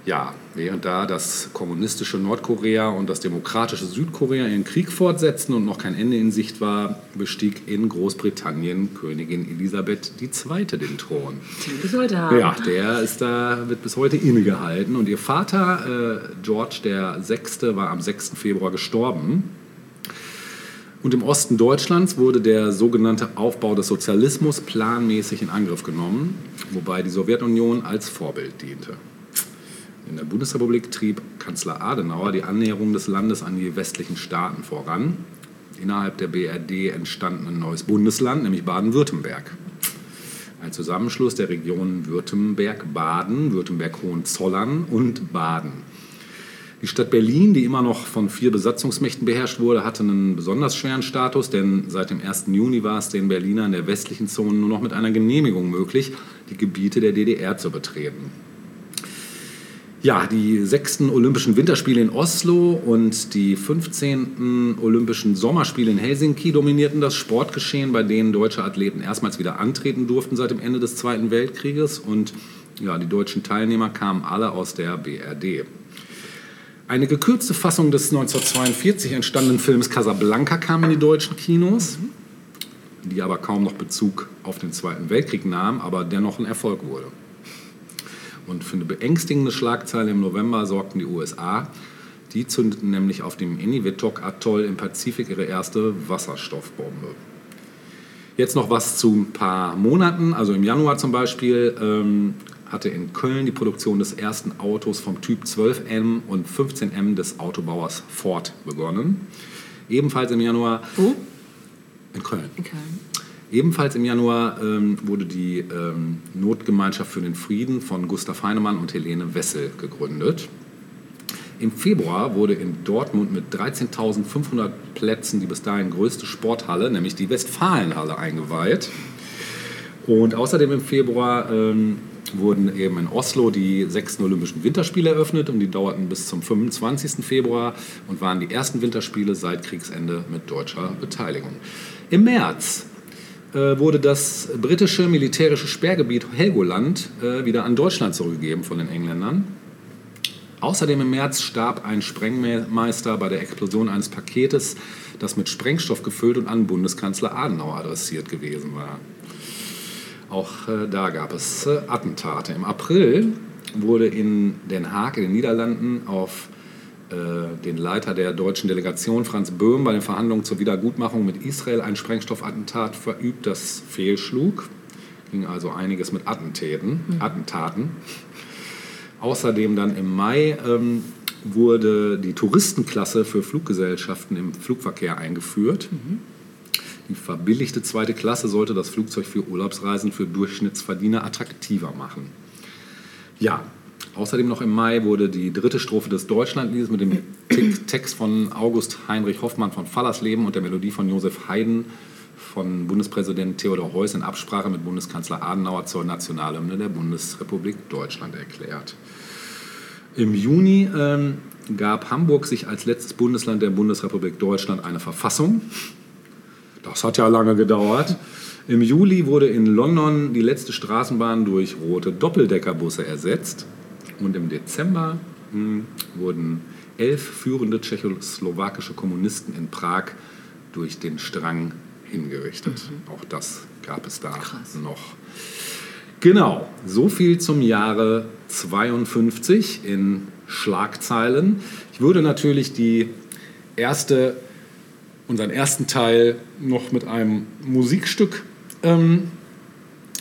Ja, während da das kommunistische Nordkorea und das demokratische Südkorea ihren Krieg fortsetzten und noch kein Ende in Sicht war, bestieg in Großbritannien Königin Elisabeth II. den Thron. Die bis heute haben. Ja, der ist da, wird bis heute innegehalten. Und ihr Vater, äh, George VI., war am 6. Februar gestorben. Und im Osten Deutschlands wurde der sogenannte Aufbau des Sozialismus planmäßig in Angriff genommen, wobei die Sowjetunion als Vorbild diente. In der Bundesrepublik trieb Kanzler Adenauer die Annäherung des Landes an die westlichen Staaten voran. Innerhalb der BRD entstand ein neues Bundesland, nämlich Baden-Württemberg. Ein Zusammenschluss der Regionen Württemberg-Baden, Württemberg-Hohenzollern und Baden. Die Stadt Berlin, die immer noch von vier Besatzungsmächten beherrscht wurde, hatte einen besonders schweren Status, denn seit dem 1. Juni war es den Berlinern in der westlichen Zone nur noch mit einer Genehmigung möglich, die Gebiete der DDR zu betreten. Ja, die sechsten Olympischen Winterspiele in Oslo und die 15. Olympischen Sommerspiele in Helsinki dominierten das Sportgeschehen, bei denen deutsche Athleten erstmals wieder antreten durften seit dem Ende des Zweiten Weltkrieges. Und ja, die deutschen Teilnehmer kamen alle aus der BRD. Eine gekürzte Fassung des 1942 entstandenen Films Casablanca kam in die deutschen Kinos, die aber kaum noch Bezug auf den Zweiten Weltkrieg nahm, aber dennoch ein Erfolg wurde. Und für eine beängstigende Schlagzeile im November sorgten die USA. Die zündeten nämlich auf dem Eniwetok-Atoll im Pazifik ihre erste Wasserstoffbombe. Jetzt noch was zu ein paar Monaten. Also im Januar zum Beispiel ähm, hatte in Köln die Produktion des ersten Autos vom Typ 12M und 15M des Autobauers Ford begonnen. Ebenfalls im Januar Wo? in Köln. In Köln. Ebenfalls im Januar ähm, wurde die ähm, Notgemeinschaft für den Frieden von Gustav Heinemann und Helene Wessel gegründet. Im Februar wurde in Dortmund mit 13.500 Plätzen die bis dahin größte Sporthalle, nämlich die Westfalenhalle, eingeweiht. Und außerdem im Februar ähm, wurden eben in Oslo die sechsten Olympischen Winterspiele eröffnet und die dauerten bis zum 25. Februar und waren die ersten Winterspiele seit Kriegsende mit deutscher Beteiligung. Im März wurde das britische militärische Sperrgebiet Helgoland äh, wieder an Deutschland zurückgegeben von den Engländern. Außerdem im März starb ein Sprengmeister bei der Explosion eines Paketes, das mit Sprengstoff gefüllt und an Bundeskanzler Adenauer adressiert gewesen war. Auch äh, da gab es äh, Attentate. Im April wurde in Den Haag in den Niederlanden auf äh, den Leiter der deutschen Delegation Franz Böhm bei den Verhandlungen zur Wiedergutmachung mit Israel ein Sprengstoffattentat verübt, das fehlschlug. Ging also einiges mit Attentaten. Attentaten. Außerdem dann im Mai ähm, wurde die Touristenklasse für Fluggesellschaften im Flugverkehr eingeführt. Die verbilligte zweite Klasse sollte das Flugzeug für Urlaubsreisen für Durchschnittsverdiener attraktiver machen. Ja, außerdem noch im Mai wurde die dritte Strophe des Deutschlandliedes mit dem Te- Text von August Heinrich Hoffmann von Fallersleben und der Melodie von Josef Haydn von Bundespräsident Theodor Heuss in Absprache mit Bundeskanzler Adenauer zur Nationalhymne der Bundesrepublik Deutschland erklärt. Im Juni ähm, gab Hamburg sich als letztes Bundesland der Bundesrepublik Deutschland eine Verfassung. Das hat ja lange gedauert. Im Juli wurde in London die letzte Straßenbahn durch rote Doppeldeckerbusse ersetzt. Und im Dezember mh, wurden elf führende tschechoslowakische Kommunisten in Prag durch den Strang hingerichtet. Auch das gab es da Krass. noch. Genau, so viel zum Jahre 52 in Schlagzeilen. Ich würde natürlich die erste, unseren ersten Teil noch mit einem Musikstück ähm,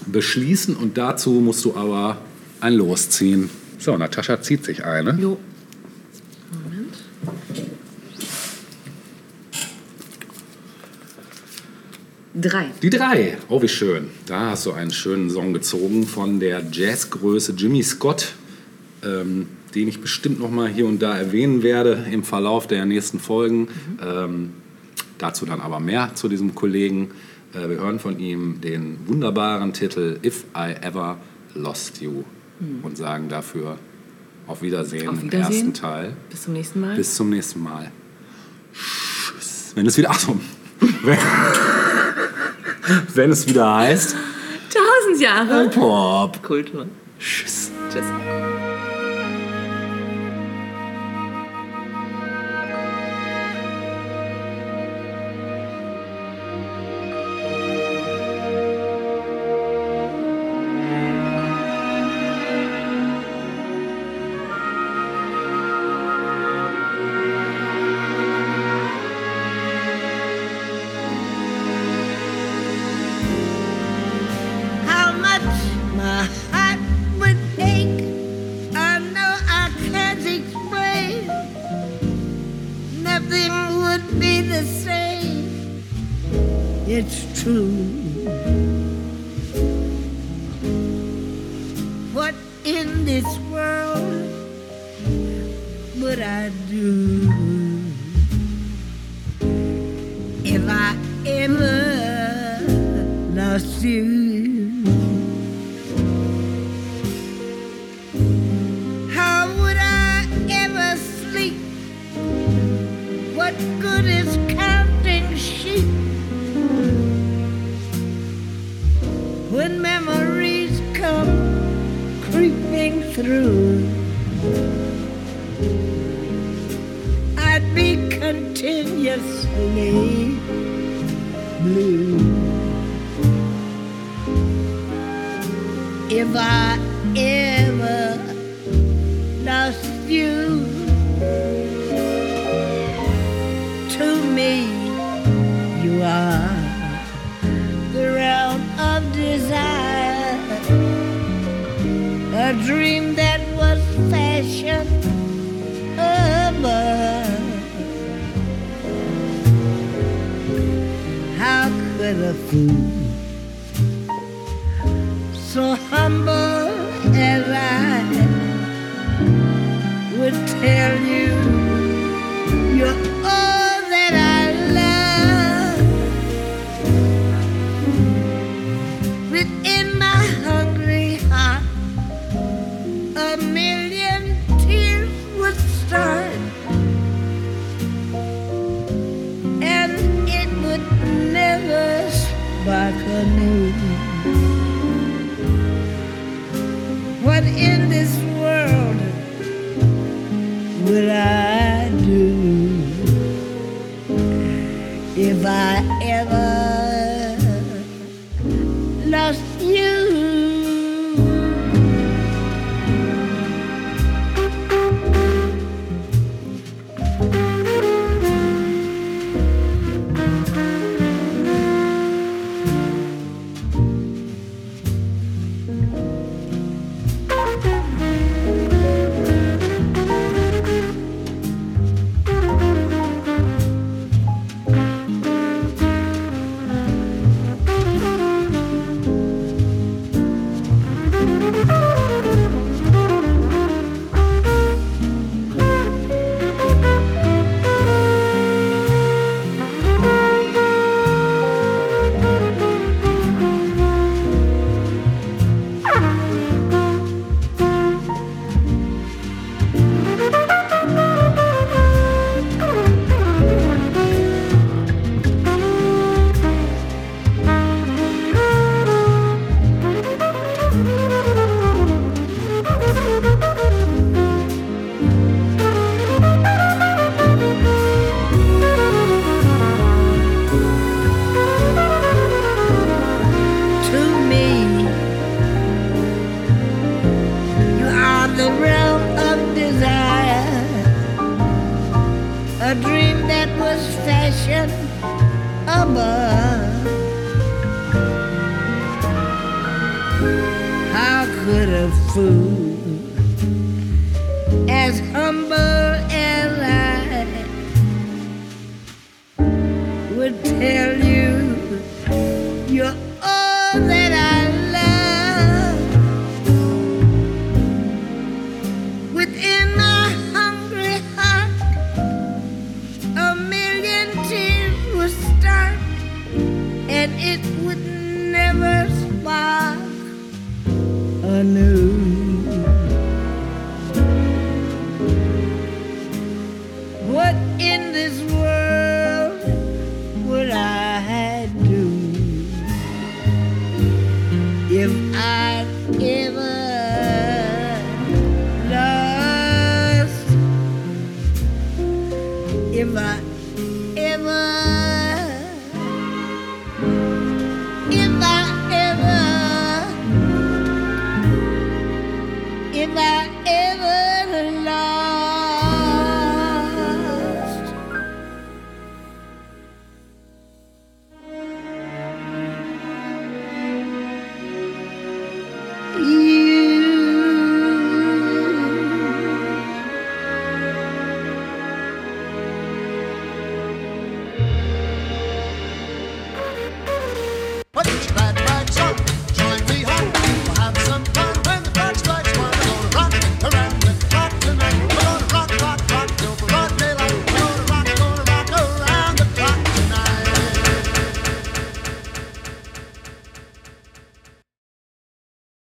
beschließen und dazu musst du aber ein Los ziehen. So, Natascha zieht sich eine. Jo. Moment. Drei. Die drei. Oh, wie schön. Da hast du einen schönen Song gezogen von der Jazzgröße Jimmy Scott, ähm, den ich bestimmt noch mal hier und da erwähnen werde im Verlauf der nächsten Folgen. Ähm, dazu dann aber mehr zu diesem Kollegen. Äh, wir hören von ihm den wunderbaren Titel If I Ever Lost You und sagen dafür auf Wiedersehen, Auf im Wiedersehen. ersten Teil. Bis zum nächsten Mal. Bis zum nächsten Mal. Tschüss. Wenn es wieder, achso, wenn, wenn es wieder heißt, Tausend Jahre. Pop. Kultur. Tschüss. Tschüss.